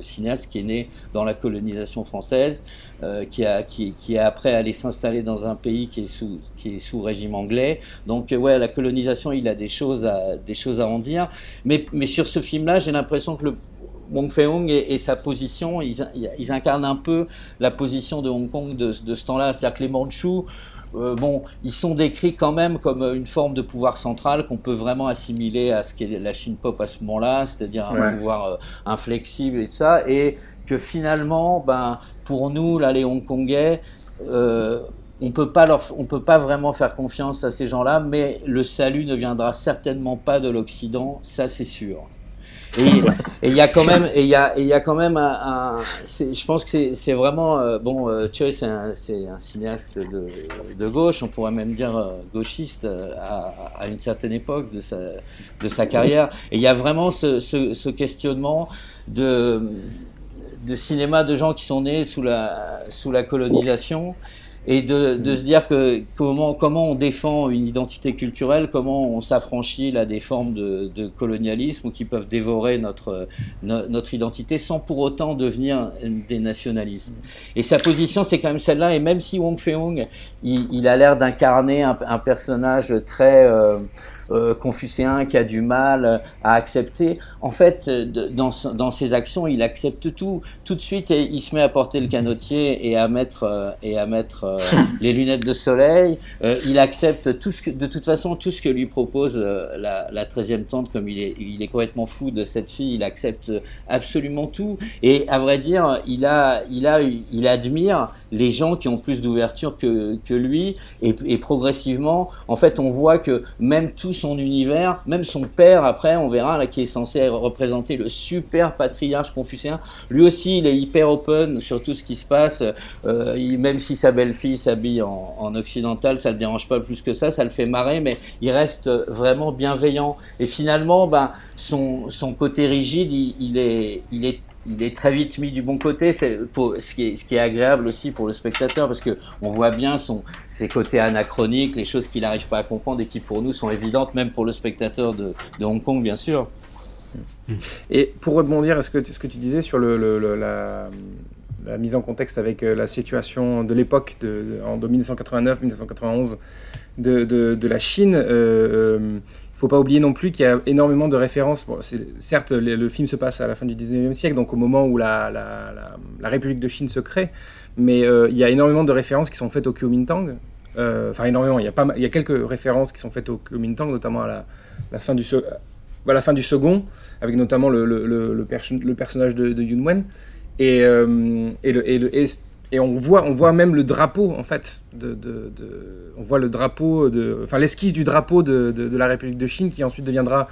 cinéaste qui est né dans la colonisation française, euh, qui a qui, qui est après allé s'installer dans un pays qui est sous qui est sous régime anglais. Donc ouais, la colonisation, il a des choses à des choses à en dire, mais mais sur ce film-là, j'ai l'impression que le Wong Fei-hung et, sa position, ils, incarnent un peu la position de Hong Kong de, ce temps-là. C'est-à-dire que les Mandchous, euh, bon, ils sont décrits quand même comme une forme de pouvoir central qu'on peut vraiment assimiler à ce qu'est la Chine pop à ce moment-là, c'est-à-dire un pouvoir euh, inflexible et tout ça, et que finalement, ben, pour nous, là, les Hongkongais, euh, on peut pas leur, on peut pas vraiment faire confiance à ces gens-là, mais le salut ne viendra certainement pas de l'Occident, ça c'est sûr. Et il y a quand même, et il y a, y a quand même un, je pense que c'est vraiment euh, bon. Euh, Choi, c'est un, un, cinéaste de, de, gauche, on pourrait même dire euh, gauchiste euh, à, à, une certaine époque de sa, de sa carrière. Et il y a vraiment ce, ce, ce questionnement de de cinéma de gens qui sont nés sous la sous la colonisation et de, de, se dire que comment, comment on défend une identité culturelle, comment on s'affranchit là des formes de, de, colonialisme qui peuvent dévorer notre, notre identité sans pour autant devenir des nationalistes. Et sa position, c'est quand même celle-là. Et même si Wong Fei-hung, il, il, a l'air d'incarner un, un, personnage très euh, euh, confucéen qui a du mal à accepter. En fait, dans, dans ses actions, il accepte tout. Tout de suite, il se met à porter le canotier et à mettre, et à mettre les lunettes de soleil. il accepte tout ce que, de toute façon, tout ce que lui propose la, la 13e tante, comme il est, il est complètement fou de cette fille, il accepte absolument tout. Et à vrai dire, il, a, il, a, il admire les gens qui ont plus d'ouverture que, que lui. Et, et progressivement, en fait, on voit que même tout son univers, même son père, après, on verra, qui est censé représenter le super patriarche confucéen, lui aussi, il est hyper open sur tout ce qui se passe. Euh, même si sa belle-fille s'habille en, en, occidental, ça le dérange pas plus que ça, ça le fait marrer, mais il reste vraiment bienveillant. Et finalement, ben, son, son côté rigide, il, il, est, il, est, il est très vite mis du bon côté, ce, qui est, agréable aussi pour le spectateur, parce que on voit bien son, ses côtés anachroniques, les choses qu'il n'arrive pas à comprendre et qui pour nous sont évidentes, même pour le spectateur de, Hong Kong, bien sûr. Et pour rebondir à ce que, ce que tu disais sur la, mise en contexte avec euh, la situation de l'époque, de, en 1989-1991, de, la Chine, euh, euh faut pas oublier non plus qu'il y a énormément de références. Bon, certes, le, film se passe à la fin du 19e siècle, donc au moment où la, la, la, République de Chine se crée, mais euh, il y a énormément de références qui sont faites au Kuomintang. Euh, enfin, énormément, il y, a pas, il y a quelques références qui sont faites au Kuomintang, notamment à la, fin, du, à la fin du second, avec notamment le, le, le, personnage de, de Yun Wen. Et, euh, et, le, et, et on voit, on voit même le drapeau, en fait, de, on voit le drapeau, de, enfin l'esquisse du drapeau de, de, la République de Chine qui ensuite deviendra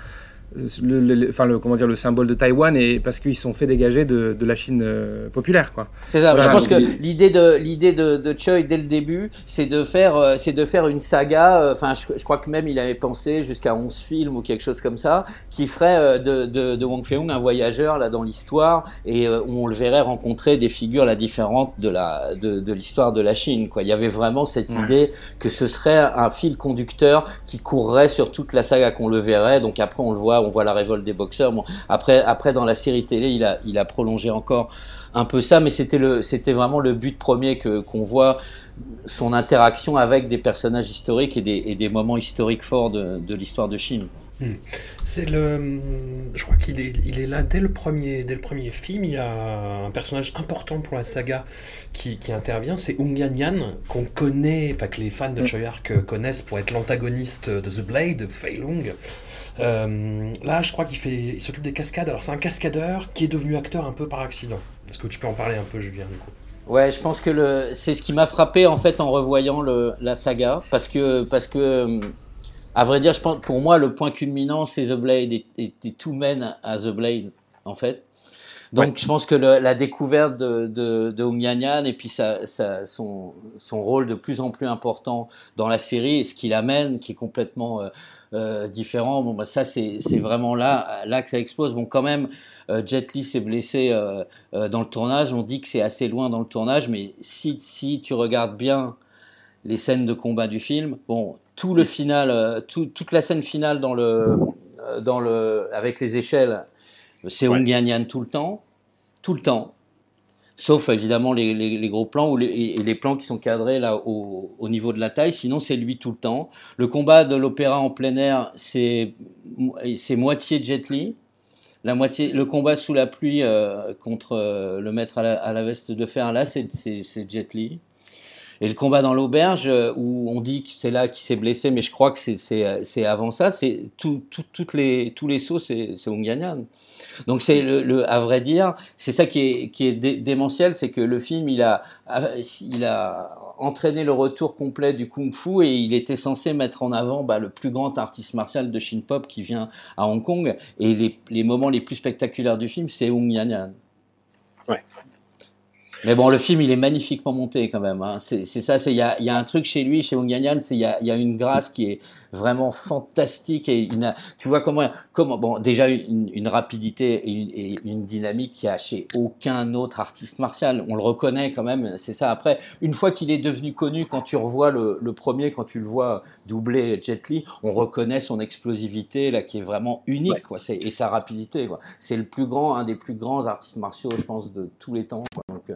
le, enfin le, comment dire, le symbole de Taïwan et parce qu'ils sont fait dégager de, de la Chine euh, populaire quoi. C'est ça. je pense que l'idée de l'idée de, de Choi dès le début, c'est de faire euh, c'est de faire une saga. Euh, enfin, je, je, crois que même il avait pensé jusqu'à 11 films ou quelque chose comme ça, qui ferait de, de, de Wang Fei-hung un voyageur là dans l'histoire et où on le verrait rencontrer des figures là différentes de la de, de l'histoire de la Chine. Quoi. Il y avait vraiment cette idée que ce serait un fil conducteur qui courrait sur toute la saga, qu'on le verrait. Donc après on le voit on voit la révolte des boxeurs. Bon, après, après, dans la série télé, il a, il a prolongé encore un peu ça, mais c'était le, c'était vraiment le but premier que qu'on voit son interaction avec des personnages historiques et des, et des moments historiques forts de, de l'histoire de Chine. Hmm. C'est le, je crois qu'il est, il est là dès le premier, dès le premier film. Il y a un personnage important pour la saga qui, qui intervient, c'est Ung Yan qu'on connaît, enfin que les fans de hmm. Choi Ark connaissent pour être l'antagoniste de The Blade, Fei Lung. Euh, là, je crois qu'il fait, il s'occupe des cascades. Alors, c'est un cascadeur qui est devenu acteur un peu par accident. Est-ce que tu peux en parler un peu, Julien du coup? Ouais, je pense que le, c'est ce qui m'a frappé en fait en revoyant le, la saga, parce que, parce que, à vrai dire, je pense, pour moi, le point culminant, c'est The Blade et, et, tout mène à The Blade, en fait. Donc, je pense que le, la découverte de, de, de et puis sa, sa, son, son rôle de plus en plus important dans la série et ce qu'il amène, qui est complètement euh, euh, différent. Bon, bah, ça, c'est vraiment là, là que ça explose. Bon, quand même, euh, Jet Li s'est blessé euh, dans le tournage. On dit que c'est assez loin dans le tournage, mais si, si tu regardes bien les scènes de combat du film, bon, tout le final, tout, toute la scène finale dans le, dans le, avec les échelles, c'est ouais. Yan tout le temps, tout le temps sauf évidemment les, gros plans ou les, et les plans qui sont cadrés là au, au niveau de la taille. Sinon, c'est lui tout le temps. Le combat de l'opéra en plein air, c'est c'est moitié Jet Li. La moitié, le combat sous la pluie euh, contre euh, le maître à la, à la, veste de fer, là, c'est Jet Li. Et le combat dans l'auberge, euh, où on dit que c'est là qu'il s'est blessé, mais je crois que c'est avant ça, c'est tout, les, tous les sauts, c'est Yan donc c'est le, à vrai dire, c'est ça qui est, démentiel, c'est que le film il a, il a entraîné le retour complet du kung-fu et il était censé mettre en avant bah, le plus grand artiste martial de Shin Pop qui vient à Hong Kong et les, moments les plus spectaculaires du film c'est Hung Yan Yan. Ouais. Mais bon, le film, il est magnifiquement monté quand même. Hein. C'est ça, il y a, y a, un truc chez lui, chez Wong Yan il y a, y a, une grâce qui est vraiment fantastique. Et une, tu vois comment, comment bon, déjà une, une rapidité et une, et une, dynamique qui a chez aucun autre artiste martial. On le reconnaît quand même, c'est ça. Après, une fois qu'il est devenu connu, quand tu revois le, le, premier, quand tu le vois doubler Jet Li, on reconnaît son explosivité là, qui est vraiment unique, ouais. quoi. Et sa rapidité. C'est le plus grand, un des plus grands artistes martiaux, je pense, de tous les temps. Quoi. Donc, euh,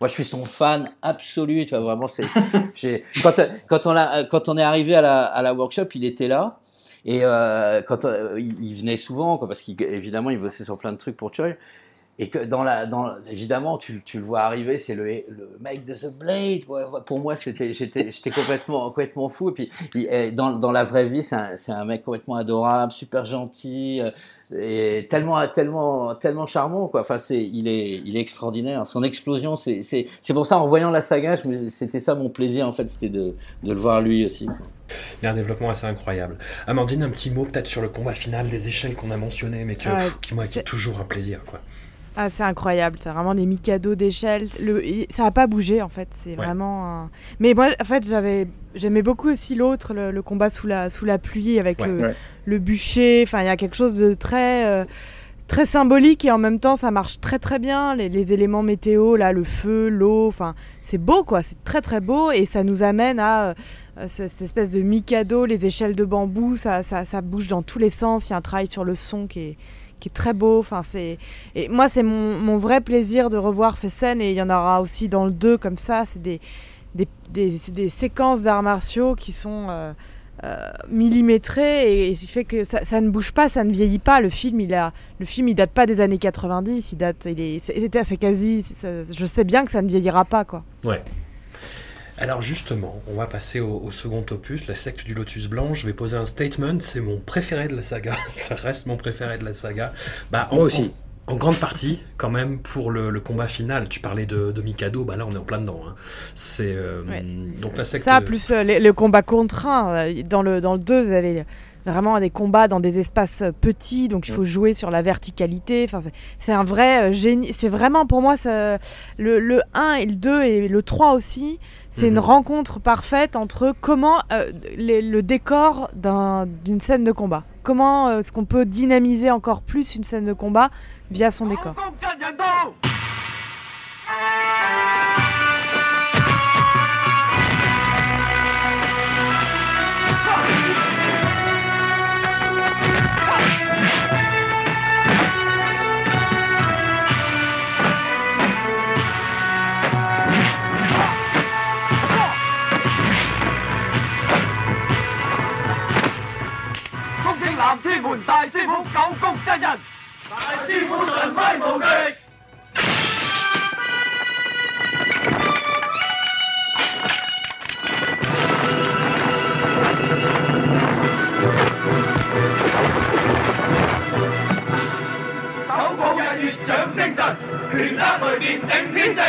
moi, je suis son fan absolu. Tu vois, vraiment, c'est. quand, quand, on quand on est arrivé à la, à la workshop, il était là. Et euh, quand il, venait souvent, quoi, parce qu'évidemment, il bossait sur plein de trucs pour Choi. Et que dans la, dans, évidemment, tu, tu le vois arriver, c'est le, le mec de The Blade. pour moi, c'était, j'étais, j'étais complètement, complètement fou. Et puis, dans, dans la vraie vie, c'est un, c'est un mec complètement adorable, super gentil, euh, et tellement, tellement, tellement charmant. Quoi. Enfin, c'est, il est, il est extraordinaire. Son explosion, c'est, c'est, c'est pour ça, en voyant la saga, c'était ça mon plaisir, en fait, c'était de, de le voir lui aussi. Il y a un développement assez incroyable. Amandine, un petit mot peut-être sur le combat final des échelles qu'on a mentionné, mais que, qui, moi, qui est toujours un plaisir. Quoi. Ah, c'est incroyable, c'est vraiment des Mikado d'échelle. Le... Ça n'a pas bougé en fait, c'est vraiment. Mais moi, en fait, j'avais, j'aimais beaucoup aussi l'autre, le, combat sous la sous la pluie avec le, le, bûcher. Enfin, il y a quelque chose de très euh, très symbolique et en même temps, ça marche très très bien. Les, les éléments météo, là, le feu, l'eau, enfin, c'est beau quoi, c'est très très beau et ça nous amène à euh, cette espèce de Mikado, les échelles de bambou, ça, ça, ça bouge dans tous les sens. Il y a un travail sur le son qui est qui est très beau. Enfin, c'est et moi c'est mon, mon, vrai plaisir de revoir ces scènes et il y en aura aussi dans le 2 comme ça. C'est des, des, des, des, séquences d'arts martiaux qui sont euh, euh, millimétrées et, ce qui fait que ça, ne bouge pas, ça ne vieillit pas. Le film il a le film il date pas des années 90, il date il est c'était assez quasi. je sais bien que ça ne vieillira pas quoi. Ouais. Alors justement, on va passer au, second opus, la secte du Lotus Blanc. Je vais poser un statement, c'est mon préféré de la saga. Ça reste mon préféré de la saga. Bah, Moi aussi. En, grande partie, quand même, pour le, combat final. Tu parlais de, Mikado, bah là on est en plein dedans. Hein. C'est euh, donc la secte. Ça plus euh, le, combat contraint. Euh, dans le dans le 2, vous avez vraiment des combats dans des espaces petits, donc il faut jouer sur la verticalité. Enfin, c'est un vrai génie. C'est vraiment pour moi le, le 1 et le 2 et le 3 aussi. C'est une mhm. rencontre parfaite entre comment euh, le décor d'une scène de combat. Comment euh, est-ce qu'on peut dynamiser encore plus une scène de combat via son décor. 门大师傅九局真人。大师傅神威无敌。手抱日月掌声神拳打雷电顶天地。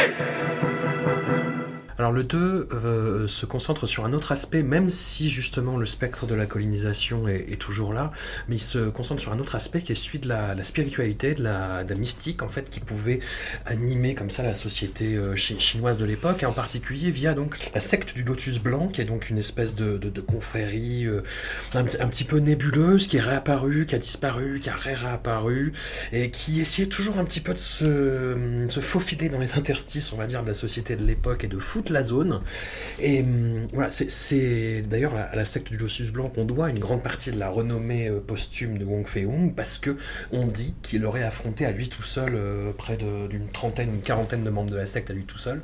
Alors le 2 euh, se concentre sur un autre aspect, même si justement le spectre de la colonisation est, toujours là, mais il se concentre sur un autre aspect qui est celui de la, spiritualité, de la, mystique en fait, qui pouvait animer comme ça la société euh, chinoise de l'époque, et en particulier via donc la secte du Lotus Blanc, qui est donc une espèce de, confrérie euh, un, petit peu nébuleuse, qui est réapparue, qui a disparu, qui a réapparu, et qui essayait toujours un petit peu de se, se faufiler dans les interstices, on va dire, de la société de l'époque et de foutre la zone. Et hum, voilà, c'est d'ailleurs à la secte du Lotus Blanc qu'on doit une grande partie de la renommée euh, posthume de Wong Fei-hung, parce que on dit qu'il aurait affronté à lui tout seul euh, près d'une trentaine, une quarantaine de membres de la secte à lui tout seul.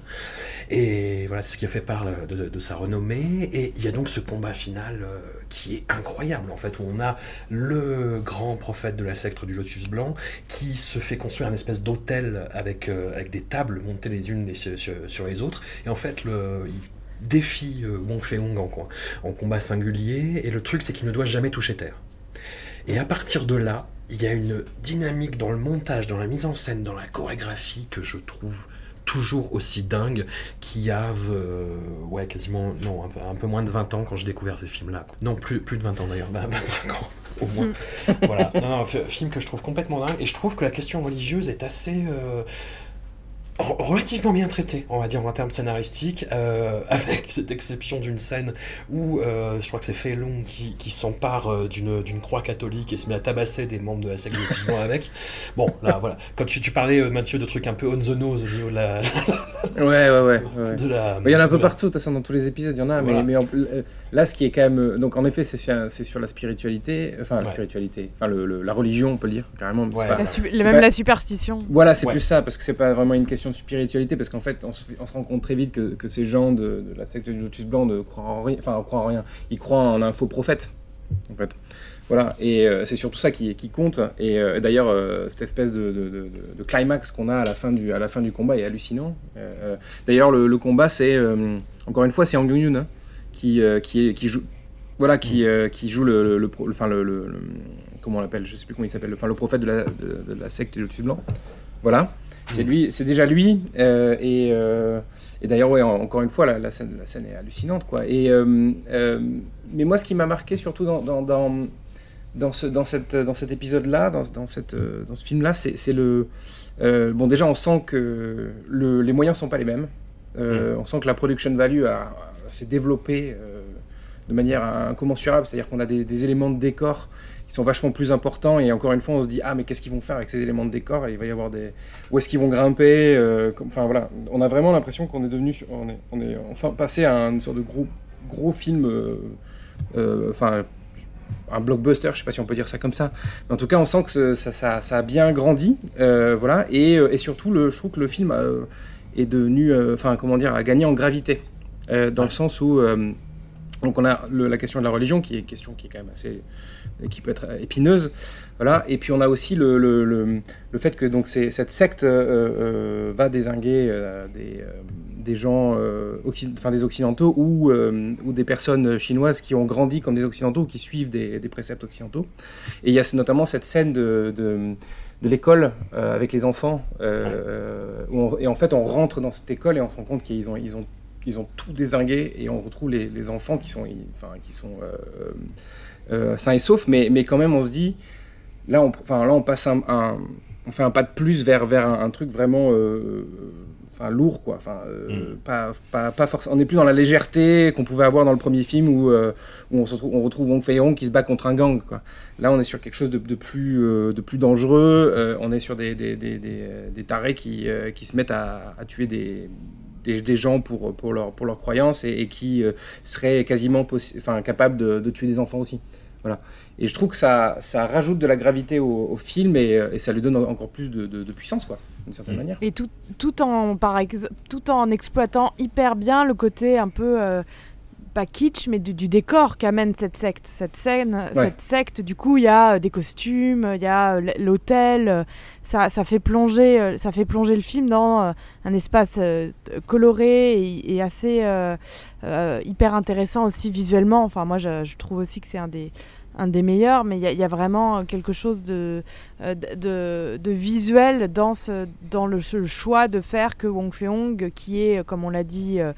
Et voilà, c'est ce qui a fait part euh, de, sa renommée. Et il y a donc ce combat final qui est incroyable, en fait, où on a le grand prophète de la secte du Lotus Blanc qui se fait construire un espèce d'hôtel avec, avec des tables montées les unes sur, sur les autres. Et en fait, le, il défie euh, Wong Fei-hung en, en combat singulier, et le truc, c'est qu'il ne doit jamais toucher terre. Et à partir de là, il y a une dynamique dans le montage, dans la mise en scène, dans la chorégraphie que je trouve toujours aussi dingue qui a euh, ouais quasiment non un peu, moins de 20 ans quand j'ai découvert ces films là non plus plus de 20 ans d'ailleurs 25 ans au moins. Voilà. Non, non, film que je trouve complètement dingue et je trouve que la question religieuse est assez euh, relativement bien traité, on va dire en termes scénaristiques, euh, avec cette exception d'une scène où euh, je crois que c'est Félon qui, qui s'empare euh, d'une, d'une croix catholique et se met à tabasser des membres de la secte avec. Bon, là voilà. Quand tu, tu parlais, Mathieu, de trucs un peu on the nose au niveau de la. ouais, ouais, ouais. il y en a un peu partout, de toute façon, dans tous les épisodes, il y en a, mais, mais là, ce qui est quand même. Donc en effet, c'est sur, la spiritualité, enfin la spiritualité, enfin le, la religion, on peut le dire, carrément. Pas, même la superstition. Voilà, c'est plus ça, parce que c'est pas vraiment une question de spiritualité, parce qu'en fait, on se, rend compte très vite que, que ces gens de, la secte du Lotus Blanc ne croient en rien, enfin, croient en rien. Ils croient en un faux prophète, en fait. Voilà, et c'est surtout ça qui, qui compte. Et, d'ailleurs, cette espèce de, de, climax qu'on a à la, fin du, à la fin du combat est hallucinant. d'ailleurs, le, combat, c'est, encore une fois, c'est Ang Yoon hein, qui, qui, joue. Voilà, qui, mm. qui joue le, le, enfin, le, comment on l'appelle, je sais plus comment il s'appelle, enfin le prophète de la, de, la secte du Lotus Blanc. Voilà, c'est lui, c'est déjà lui, et, et d'ailleurs, ouais, encore une fois, la, la, scène, la scène est hallucinante, quoi. Et, euh, euh, mais moi, ce qui m'a marqué surtout dans, dans, dans, dans, ce, dans, cette, dans cet épisode-là, dans, dans, cette, dans ce film-là, c'est le... Euh, bon, déjà, on sent que le, les moyens ne sont pas les mêmes. Mm. On sent que la production value s'est développée de manière incommensurable, c'est-à-dire qu'on a des, des, éléments de décor qui sont vachement plus importants. Et encore une fois, on se dit ah mais qu'est-ce qu'ils vont faire avec ces éléments de décor? Il va y avoir des où est-ce qu'ils vont grimper euh, Enfin voilà, on a vraiment l'impression qu'on est devenu, on est, on est enfin passé à une sorte de gros gros film, euh, euh, enfin un blockbuster, je sais pas si on peut dire ça comme ça. Mais en tout cas, on sent que ça, ça, ça a bien grandi, voilà. Et, et, surtout, le, je trouve que le film est devenu, enfin comment dire, a gagné en gravité, dans le sens où donc on a la question de la religion qui est une question qui est quand même assez qui peut être épineuse. Voilà. Et puis on a aussi le, le, le, fait que donc cette secte euh, euh, va désinguer euh, des, des, gens, enfin des occidentaux ou, ou des personnes chinoises qui ont grandi comme des occidentaux ou qui suivent des, des préceptes occidentaux. Et il y a notamment cette scène de, de de l'école avec les enfants. et en fait, on rentre dans cette école et on se rend compte qu'ils ont, ils ont, ils ont tout désingué et on retrouve les, les enfants qui sont, enfin, qui sont euh, sain et sauf, mais, mais quand même on se dit, là on, enfin, là, on passe un, on fait un pas de plus vers, vers un, truc vraiment euh, enfin, lourd, quoi. Enfin, euh, mm. pas, pas, pas forcément. On n'est plus dans la légèreté qu'on pouvait avoir dans le premier film où, où on, se retrouve, on retrouve Wong Fei Hong qui se bat contre un gang, quoi. Là, on est sur quelque chose de, de plus, de plus dangereux. on est sur des, des, des, des tarés qui, qui se mettent à, à tuer des, des, gens pour, pour, leur, pour leur croyance et, qui seraient quasiment enfin, capables de, de, tuer des enfants aussi. Voilà. Et je trouve que ça, ça rajoute de la gravité au, film et, et, ça lui donne encore plus de, de, puissance, quoi, d'une certaine manière. Et tout, tout, en, par tout en exploitant hyper bien le côté un peu. Euh, pas kitsch, mais du, décor qu'amène cette secte. Cette scène, cette secte, du coup, il y a euh, des costumes, il y a euh, l'hôtel. Ça, ça, fait plonger, ça fait plonger le film dans un espace coloré et, assez hyper intéressant aussi visuellement. Enfin, moi, je, je trouve aussi que c'est un des un des meilleurs, mais il y, a vraiment quelque chose de, euh, de, de, visuel dans, ce, dans le, choix de faire que Wong Fei-hong, qui est, comme on l'a dit, euh, euh,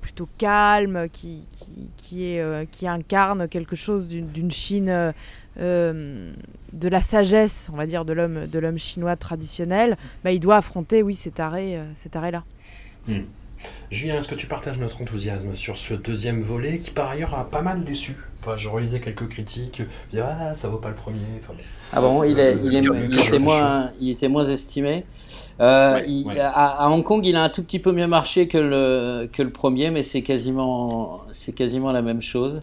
plutôt calme, qui, qui, qui est, qui incarne quelque chose d'une Chine de la sagesse, on va dire, de l'homme de l'homme chinois traditionnel, bah, il doit affronter, oui, cet arrêt, cet arrêt-là. Hmm. Julien, est-ce que tu partages notre enthousiasme sur ce deuxième volet qui par ailleurs a pas mal déçu? Enfin, je relisais quelques critiques, je ah ça vaut pas le premier. ah bon, il, est, il, est, il, était moins, il était moins estimé. Euh, à, Hong Kong, il a un tout petit peu mieux marché que le, que le premier, mais c'est quasiment, c'est quasiment la même chose.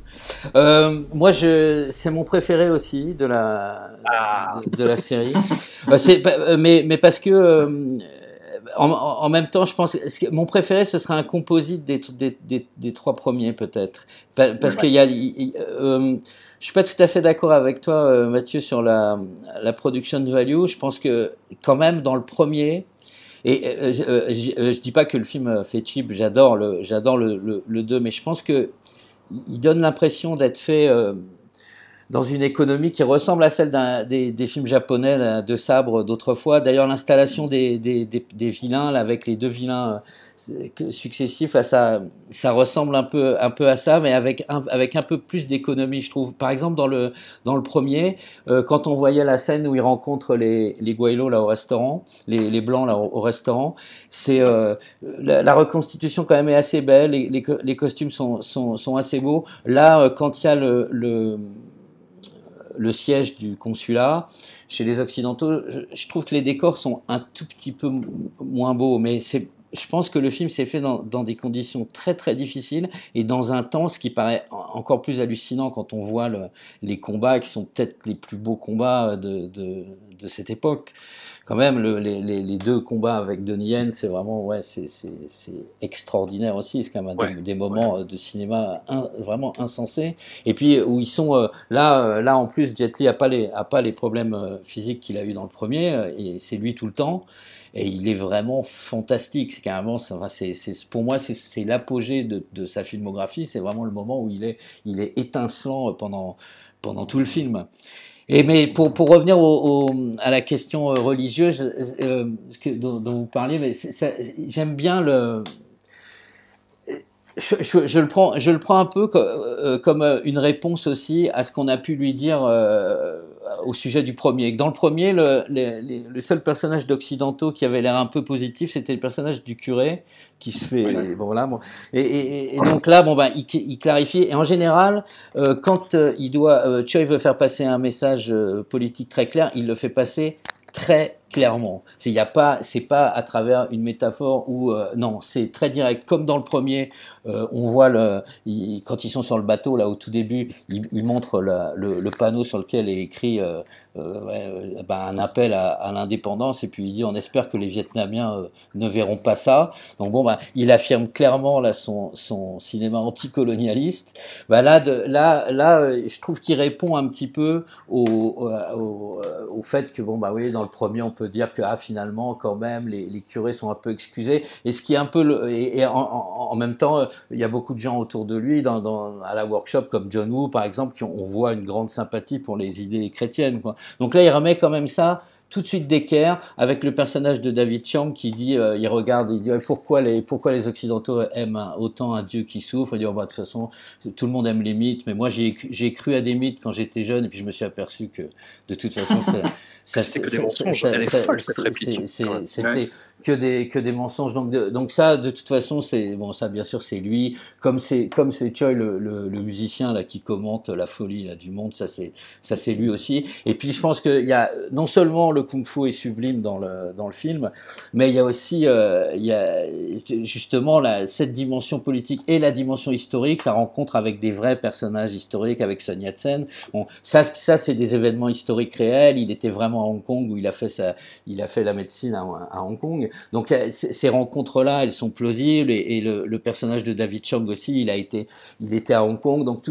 Euh, moi, je, c'est mon préféré aussi de la, ah. de, la série. Euh, c'est, mais, mais parce que en, même temps, je pense que mon préféré, ce serait un composite des, des, des, trois premiers, peut-être. Parce qu'il y a. Euh, je suis pas tout à fait d'accord avec toi, euh, Mathieu, sur la, production value. Je pense que, quand même, dans le premier. Et euh, je, dis pas que le film fait cheap, j'adore le, j'adore le, 2, mais je pense que il donne l'impression d'être fait dans une économie qui ressemble à celle des, films japonais de sabre d'autrefois. D'ailleurs, l'installation des, des, des, vilains là, avec les deux vilains euh, successifs, là, ça, ça ressemble un peu, un peu à ça, mais avec un, avec un peu plus d'économie, je trouve. Par exemple, dans le, dans le premier, euh, quand on voyait la scène où il rencontre les, les Guaylos là au restaurant, les, les blancs là au, restaurant, c'est euh, la, reconstitution quand même est assez belle, les, les, costumes sont, sont, assez beaux. Là, quand il y a le le siège du consulat. Chez les Occidentaux, je, trouve que les décors sont un tout petit peu moins beaux, mais c'est je pense que le film s'est fait dans, des conditions très très difficiles et dans un temps, ce qui paraît encore plus hallucinant quand on voit les combats qui sont peut-être les plus beaux combats de, de, cette époque. Quand même, les, les, deux combats avec Donnie Yen, c'est vraiment ouais, c'est extraordinaire aussi. C'est quand même des, moments de cinéma vraiment insensés. Et puis où ils sont euh, là, euh, là en plus, Jet Li a pas les a pas les problèmes euh, physiques qu'il a eu dans le premier et c'est lui tout le temps et il est vraiment fantastique. C'est carrément, c'est, pour moi, c'est, l'apogée de, sa filmographie. C'est vraiment le moment où il est, étincelant pendant, tout le film. Mais pour, revenir à la question religieuse euh, dont, dont, vous parliez, j'aime bien le, je, le prends, un peu euh, comme euh, une réponse aussi à ce qu'on a pu lui dire euh, au sujet du premier. Dans le premier, le, le seul personnage d'occidentaux qui avait l'air un peu positif, c'était le personnage du curé qui se fait. Bon, là, bon. Et, et, et, donc là, bon, ben, il, il clarifie. Et en général, quand il doit, Choi veut faire passer un message politique très clair, il le fait passer très clairement. Il y a pas, c'est pas à travers une métaphore ou euh, non, c'est très direct. Comme dans le premier, euh, on voit le, quand ils sont sur le bateau là au tout début, il, montre le, panneau sur lequel est écrit euh, ben, un appel à, l'indépendance et puis il dit on espère que les Vietnamiens ne verront pas ça. Donc bon, ben, il affirme clairement là son, cinéma anticolonialiste. Ben, là, là, là, je trouve qu'il répond un petit peu au, au, au, fait que bon bah oui, dans le premier on peut dire que ah, finalement, quand même, les, curés sont un peu excusés. Et ce qui est un peu. Et, en, même temps, il y a beaucoup de gens autour de lui, dans, à la workshop, comme John Woo, par exemple, qui on voit une grande sympathie pour les idées chrétiennes. Quoi. Donc là, il remet quand même ça tout de suite d'équerre avec le personnage de David Chang qui dit, euh, il regarde, il dit pourquoi les pourquoi les occidentaux aiment autant un dieu qui souffre? Il dit oh, bah, de toute façon tout le monde aime les mythes, mais moi j'ai cru à des mythes quand j'étais jeune et puis je me suis aperçu que de toute façon ça, c'était que des mensonges. Elle est folle cette réplique. C'était que des que des mensonges. Donc donc ça de toute façon c'est bon ça bien sûr c'est lui comme c'est comme c'est Choi le, le, le, musicien là qui commente la folie là, du monde ça c'est ça c'est lui aussi. Et puis je pense qu'il y a non seulement le kung-fu est sublime dans le, dans le film, mais il y a aussi euh, il y a justement la, cette dimension politique et la dimension historique, sa rencontre avec des vrais personnages historiques, avec Sun Yat-sen. Bon, ça, ça c'est des événements historiques réels. Il était vraiment à Hong Kong où il a fait sa, il a fait la médecine à, Hong Kong. Donc ces rencontres-là, elles sont plausibles et, le, personnage de David Chong aussi, il a été, il était à Hong Kong. Donc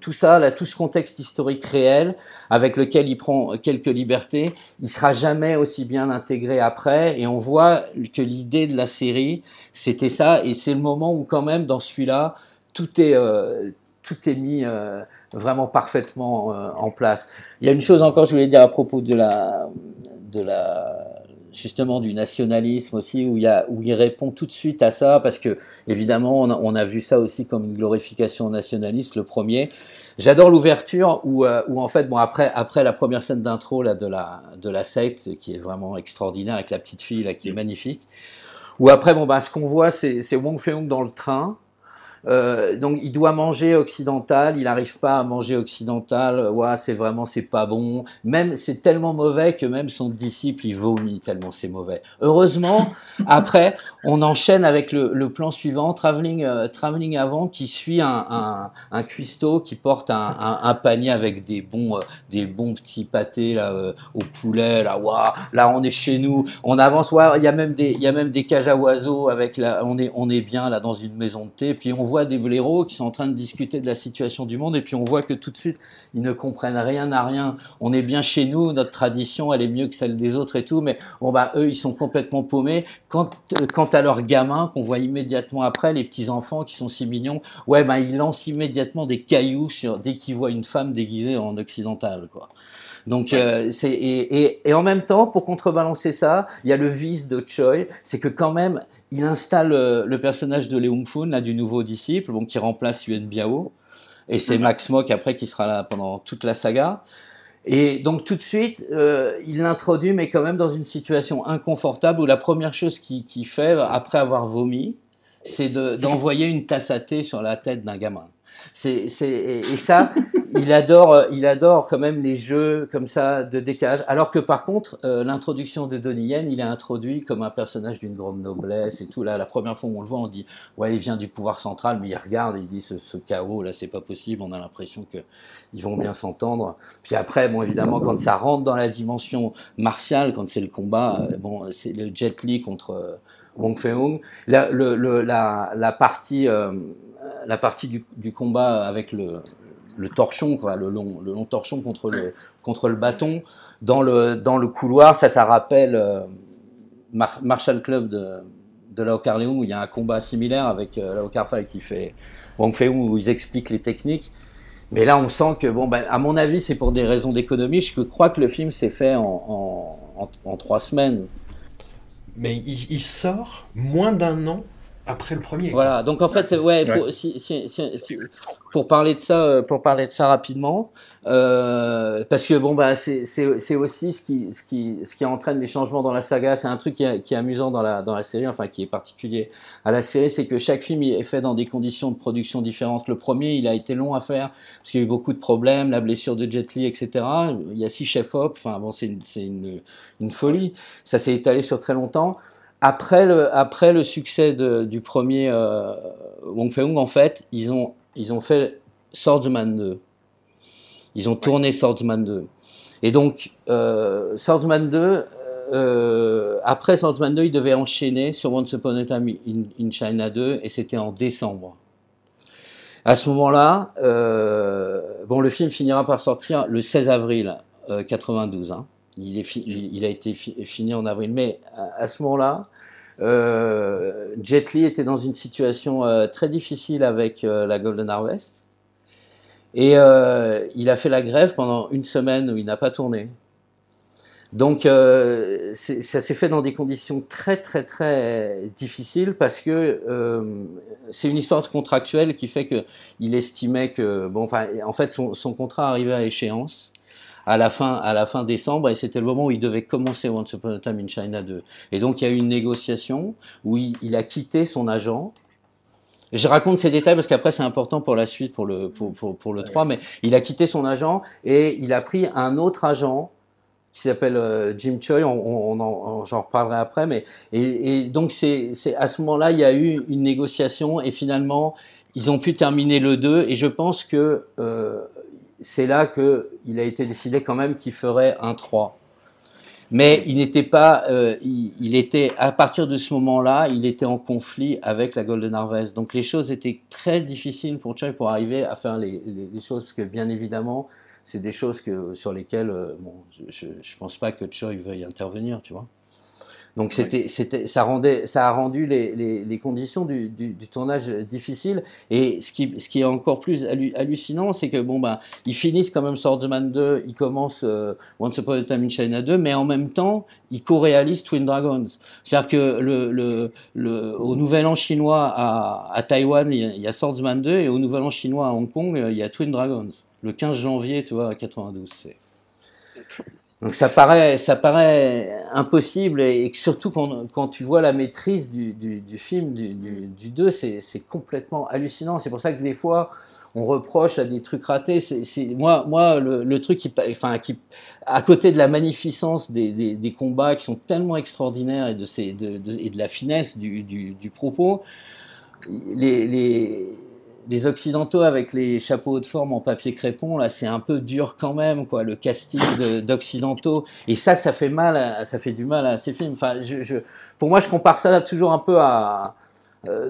tout, ça, tout ce contexte historique réel avec lequel il prend quelques libertés, il sera jamais aussi bien intégré après. Et on voit que l'idée de la série, c'était ça. Et c'est le moment où quand même dans celui-là, tout est euh, tout est mis euh, vraiment parfaitement euh, en place. Il y a une chose encore, je voulais dire à propos de la de la justement du nationalisme aussi, où il, où répond tout de suite à ça, parce que évidemment, on a, vu ça aussi comme une glorification nationaliste, le premier. J'adore l'ouverture où, euh, où en fait, bon après après la première scène d'intro là de la de la secte qui est vraiment extraordinaire avec la petite fille là qui est magnifique. Ou après bon bah ce qu'on voit c'est c'est Wong Fei-hung dans le train euh, donc il doit manger occidental, il n'arrive pas à manger occidental. Ouais, c'est vraiment c'est pas bon. Même c'est tellement mauvais que même son disciple il vomit tellement c'est mauvais. Heureusement, après on enchaîne avec le, le plan suivant, traveling euh, traveling avant, qui suit un, un, un cuistot qui porte un, un, un, panier avec des bons euh, des bons petits pâtés là au poulet là. Waouh, là on est chez nous, on avance. Ouais, il y a même des il y a même des cages à oiseaux avec là on est on est bien là dans une maison de thé. Puis on voit des blaireaux qui sont en train de discuter de la situation du monde et puis on voit que tout de suite ils ne comprennent rien à rien. On est bien chez nous, notre tradition elle est mieux que celle des autres et tout, mais bon bah eux ils sont complètement paumés. Quant, euh, à leurs gamins qu'on voit immédiatement après, les petits enfants qui sont si mignons, ouais bah ils lancent immédiatement des cailloux sur dès qu'ils voient une femme déguisée en occidental quoi. Donc euh, c'est et, et, et, en même temps pour contrebalancer ça, il y a le vice de Choi, c'est que quand même il installe euh, le personnage de Leung Fun là du nouveau disciple, bon qui remplace Yuen Biao et c'est mhm. Max Mock après qui sera là pendant toute la saga. Et donc tout de suite, euh, il l'introduit, mais quand même dans une situation inconfortable où la première chose qu'il qui fait après avoir vomi, c'est d'envoyer une tasse à thé sur la tête d'un gamin. Et ça, il adore, euh, il adore quand même les jeux comme ça de décalage. Alors que par contre, euh, l'introduction de Donnie Yen, il est introduit comme un personnage d'une grande noblesse et tout. Là, la première fois où on le voit, on dit ouais, il vient du pouvoir central, mais il regarde il dit ce, chaos là, c'est pas possible. On a l'impression que ils vont bien s'entendre. Puis après, bon, évidemment, quand ça rentre dans la dimension martiale, quand c'est le combat, euh, bon, c'est le Jet Li contre Wong Fei-hung. La, la, partie, la partie du, combat avec le torchon, le long, torchon contre le, bâton dans le, couloir. Ça, ça rappelle euh, Marshall Club de, de Lao Carleung où il y a un combat similaire avec euh, Lao Carfai qui fait Wang où ils expliquent les techniques. Mais là, on sent que, ben, à mon avis, c'est pour des raisons d'économie. Je crois que le film s'est fait en, trois semaines. Mais il sort moins d'un an après le premier. Voilà, donc en fait, ouais, pour, si, si, si, pour parler de ça, euh, pour parler de ça rapidement, euh, parce que bon bah c'est aussi ce qui, ce qui, ce qui entraîne des changements dans la saga. C'est un truc qui est, qui est, amusant dans la dans la série, enfin qui est particulier à la série, c'est que chaque film est fait dans des conditions de production différentes. Le premier, il a été long à faire parce qu'il y a eu beaucoup de problèmes, la blessure de Jet Li, etc. Il y a six chefs op, enfin bon, c'est une, une, une folie. Ça s'est étalé sur très longtemps après le, après le succès de, du premier euh, Wong Fei-hung, en fait, ils ont, ils ont fait Swordsman 2. Ils ont tourné Swordsman 2. Et donc, euh, Swordsman 2, euh, après Swordsman 2, ils devaient enchaîner sur Once Upon a Time in, in China 2, et c'était en décembre. À ce moment-là, euh, bon, le film finira par sortir le 16 avril 92. Hein. Il, a été fini en avril. Mais à, ce moment-là, euh, Jet Li était dans une situation euh, très difficile avec euh, la Golden Harvest. Et euh, il a fait la grève pendant une semaine où il n'a pas tourné. Donc ça s'est fait dans des conditions très très très difficiles parce que c'est une histoire contractuelle qui fait que il estimait que bon enfin en fait son contrat arrivait à échéance à la fin, à la fin décembre, et c'était le moment où il devait commencer Once Upon a Time in China 2. Et donc il y a eu une négociation où il, a quitté son agent. Je raconte ces détails parce qu'après c'est important pour la suite, pour le, pour, pour, le 3, mais il a quitté son agent et il a pris un autre agent qui s'appelle euh, Jim Choi, on, on, j'en reparlerai après, mais et, et donc c'est à ce moment-là il y a eu une négociation et finalement ils ont pu terminer le 2 et je pense que euh, c'est là qu'il a été décidé quand même qu'il ferait un 3. Mais il n'était pas, euh, il, était à partir de ce moment-là, il était en conflit avec la Golden Harvest. Donc les choses étaient très difficiles pour Choi pour arriver à faire les, choses que bien évidemment, c'est des choses que sur lesquelles, euh, bon, je, ne pense pas que Choi veuille intervenir, tu vois. Donc c'était, c'était, ça rendait, ça a rendu les, les, les conditions du, du, du, tournage difficiles. Et ce qui, ce qui est encore plus hallucinant, c'est que bon ben, ils finissent quand même Swordsman 2, ils commencent euh, Once Upon a Time in China 2, mais en même temps, ils co-réalisent Twin Dragons. C'est-à-dire que le, le, le, au Nouvel An chinois à, à Taïwan, il y, a, Swordsman 2, et au Nouvel An chinois à Hong Kong, il y a Twin Dragons. Le 15 janvier, tu vois, à 92. C'est donc ça paraît, ça paraît impossible et, surtout quand, quand, tu vois la maîtrise du, du, du film, du, du 2, c'est complètement hallucinant. C'est pour ça que des fois, on reproche à des trucs ratés. Moi, moi le, truc qui, enfin, qui, à côté de la magnificence des, combats qui sont tellement extraordinaires et de, ces, de, et de la finesse du, du propos, les, les les occidentaux avec les chapeaux de forme en papier crépon là c'est un peu dur quand même quoi le casting d'occidentaux. Et ça ça fait mal ça fait du mal à ces films. Enfin je, je, pour moi je compare ça toujours un peu à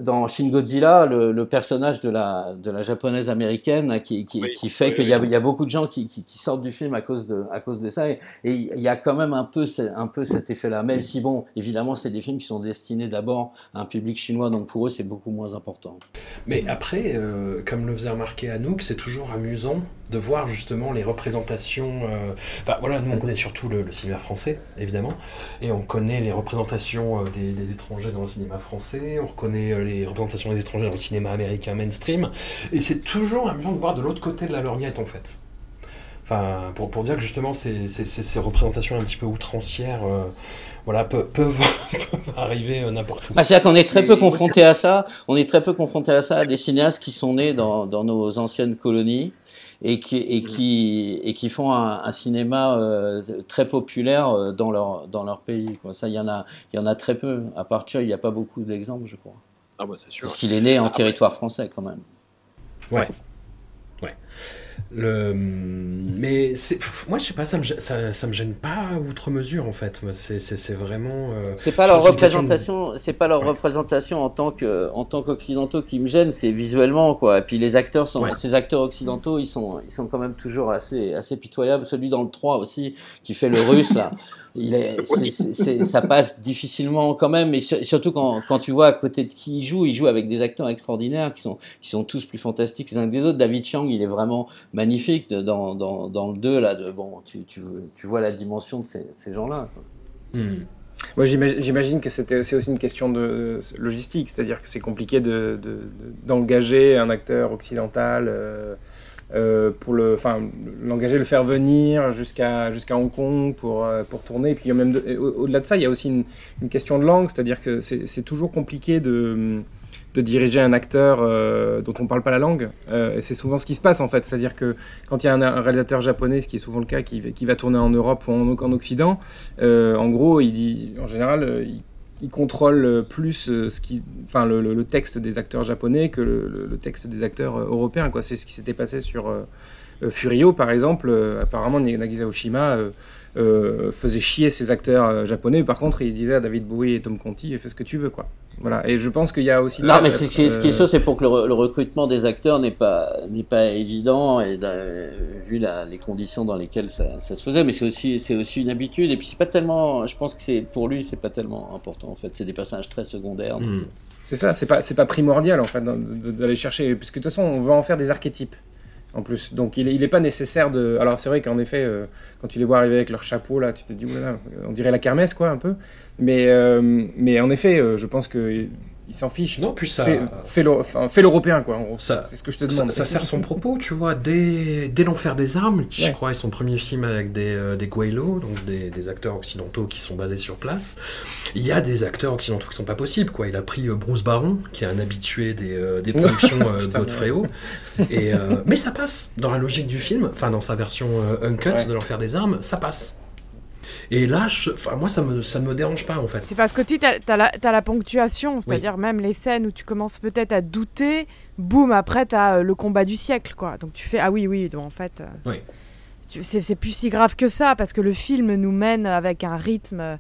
dans Shin Godzilla, le, le, personnage de la, de la japonaise américaine qui, qui, qui fait qu'il y, y, a beaucoup de gens qui, qui, sortent du film à cause de, à cause de ça. Et, il y a quand même un peu, un peu cet effet-là. Même si, bon, évidemment, c'est des films qui sont destinés d'abord à un public chinois, donc pour eux, c'est beaucoup moins important. Mais après, euh, comme le faisait remarquer Anouk, c'est toujours amusant de voir justement les représentations. Euh, voilà, nous on connaît surtout le, le, cinéma français, évidemment, et on connaît les représentations euh, des, des, étrangers dans le cinéma français, on reconnaît euh, les représentations des étrangers dans le cinéma américain mainstream, et c'est toujours amusant de voir de l'autre côté de la lorgnette en fait. Enfin, pour, pour dire que justement ces, ces, ces représentations un petit peu outrancières voilà, peuvent, peuvent, arriver n'importe où. Ah, C'est-à-dire qu'on est très peu confronté à ça. On est très peu confronté à ça à des cinéastes qui sont nés dans, dans nos anciennes colonies et qui, et qui, et qui font un, cinéma très populaire dans leur, dans leur pays. Quoi. Ça, il y, en a, y en a très peu. À part il n'y a pas beaucoup d'exemples, je crois. Ah bah, c'est sûr. Parce qu'il est né en territoire français, quand même. Ouais. Le... Mais c'est... moi, je sais pas, ça me, ça, ça me gêne pas outre mesure en fait. C'est, c'est, c'est vraiment. Euh, c'est pas leur représentation, c'est pas leur représentation en tant que, en tant qu'occidentaux qui me gêne, c'est visuellement quoi. Et puis les acteurs sont, ces acteurs occidentaux, ils sont, ils sont quand même toujours assez, assez pitoyables. Celui dans le 3 aussi, qui fait le russe là. il est, c'est, ça passe difficilement quand même, mais surtout quand, quand tu vois à côté de qui il joue, il joue avec des acteurs extraordinaires qui sont, qui sont tous plus fantastiques les uns que des autres. David Chang, il est vraiment magnifique dans, dans, dans le 2 là. De, bon, tu, tu, tu vois la dimension de ces, ces gens-là. Hmm. Moi, j'imagine que c'est aussi une question de logistique, c'est-à-dire que c'est compliqué d'engager de, de, un acteur occidental. Euh, euh, pour le, enfin, l'engager, le faire venir jusqu'à jusqu'à Hong Kong pour euh, pour tourner. Et puis même au-delà de ça, il y a aussi une, question de langue, c'est-à-dire que c'est toujours compliqué de de diriger un acteur euh, dont on ne parle pas la langue. c'est souvent ce qui se passe en fait. C'est-à-dire que quand il y a un, réalisateur japonais, ce qui est souvent le cas, qui, qui va tourner en Europe ou en, en Occident, en gros, il dit, en général, il il contrôle plus euh, ce qui, enfin, le, texte des acteurs japonais que le, texte des acteurs euh, européens. Quoi. C'est ce qui s'était passé sur euh, Furio, par exemple. apparemment, Nagisa Oshima euh, faisait chier ses acteurs euh, japonais. Par contre, il disait à David Bowie et Tom Conti, fais ce que tu veux, quoi. Voilà. Et je pense qu'il y a aussi. Non, mais ce qui est sûr, c'est pour que le, recrutement des acteurs n'est pas n'est pas évident et vu la, les conditions dans lesquelles ça, ça se faisait. Mais c'est aussi c'est aussi une habitude. Et puis c'est pas tellement. Je pense que c'est pour lui, c'est pas tellement important. En fait, c'est des personnages très secondaires. Hmm. C'est ça. C'est pas c'est pas primordial en fait d'aller chercher, puisque de toute façon, on veut en faire des archétypes en plus. Donc il n'est pas nécessaire de. Alors c'est vrai qu'en effet, euh, quand tu les vois arriver avec leur chapeau, là, tu te dis, on dirait la kermesse, quoi, un peu. Mais, euh, mais en effet, euh, je pense que il s'en fiche. Non, puis ça. Fais, l'européen, quoi, en gros. C'est ce que je te demande. Ça, sert son propos, tu vois. Dès, dès l'enfer des armes, qui je crois est son premier film avec des, euh, des donc des, acteurs occidentaux qui sont basés sur place, il y a des acteurs occidentaux qui sont pas possibles, quoi. Il a pris euh, Bruce Baron, qui est un habitué des, euh, des productions Godfreyo. Et, mais ça passe. Dans la logique du film, enfin, dans sa version uncut de l'enfer des armes, ça passe. Et là, moi, ça me, ça me dérange pas, en fait. C'est parce que tu as, as, la ponctuation, c'est-à-dire même les scènes où tu commences peut-être à douter, boum, après, tu as euh, le combat du siècle, quoi. Donc tu fais, ah oui, oui, donc en fait... Euh, oui. C'est plus si grave que ça, parce que le film nous mène avec un rythme euh,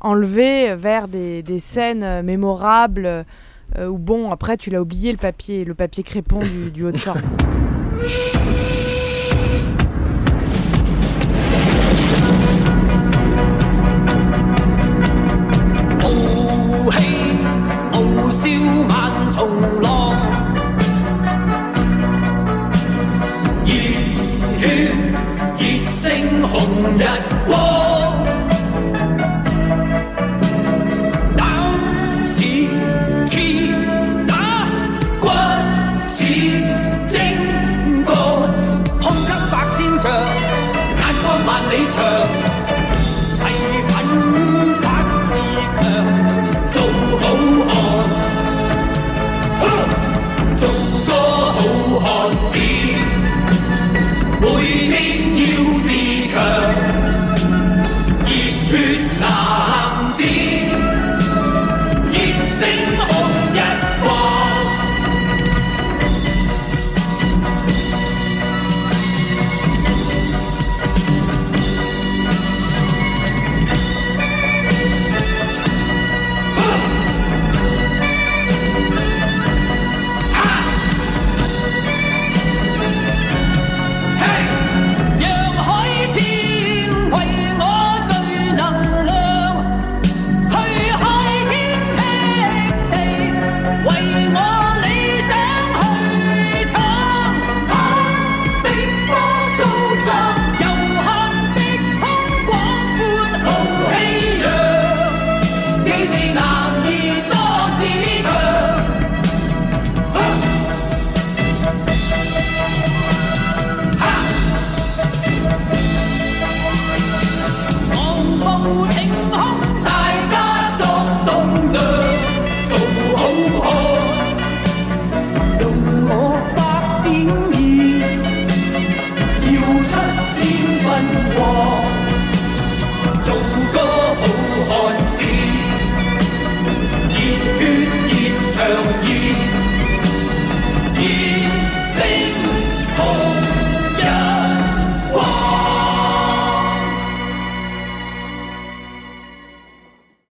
enlevé vers des, des scènes mémorables, où bon, après, tu l'as oublié, le papier, le papier crépon du, du haut de forme. 同浪，热血，热胜红日。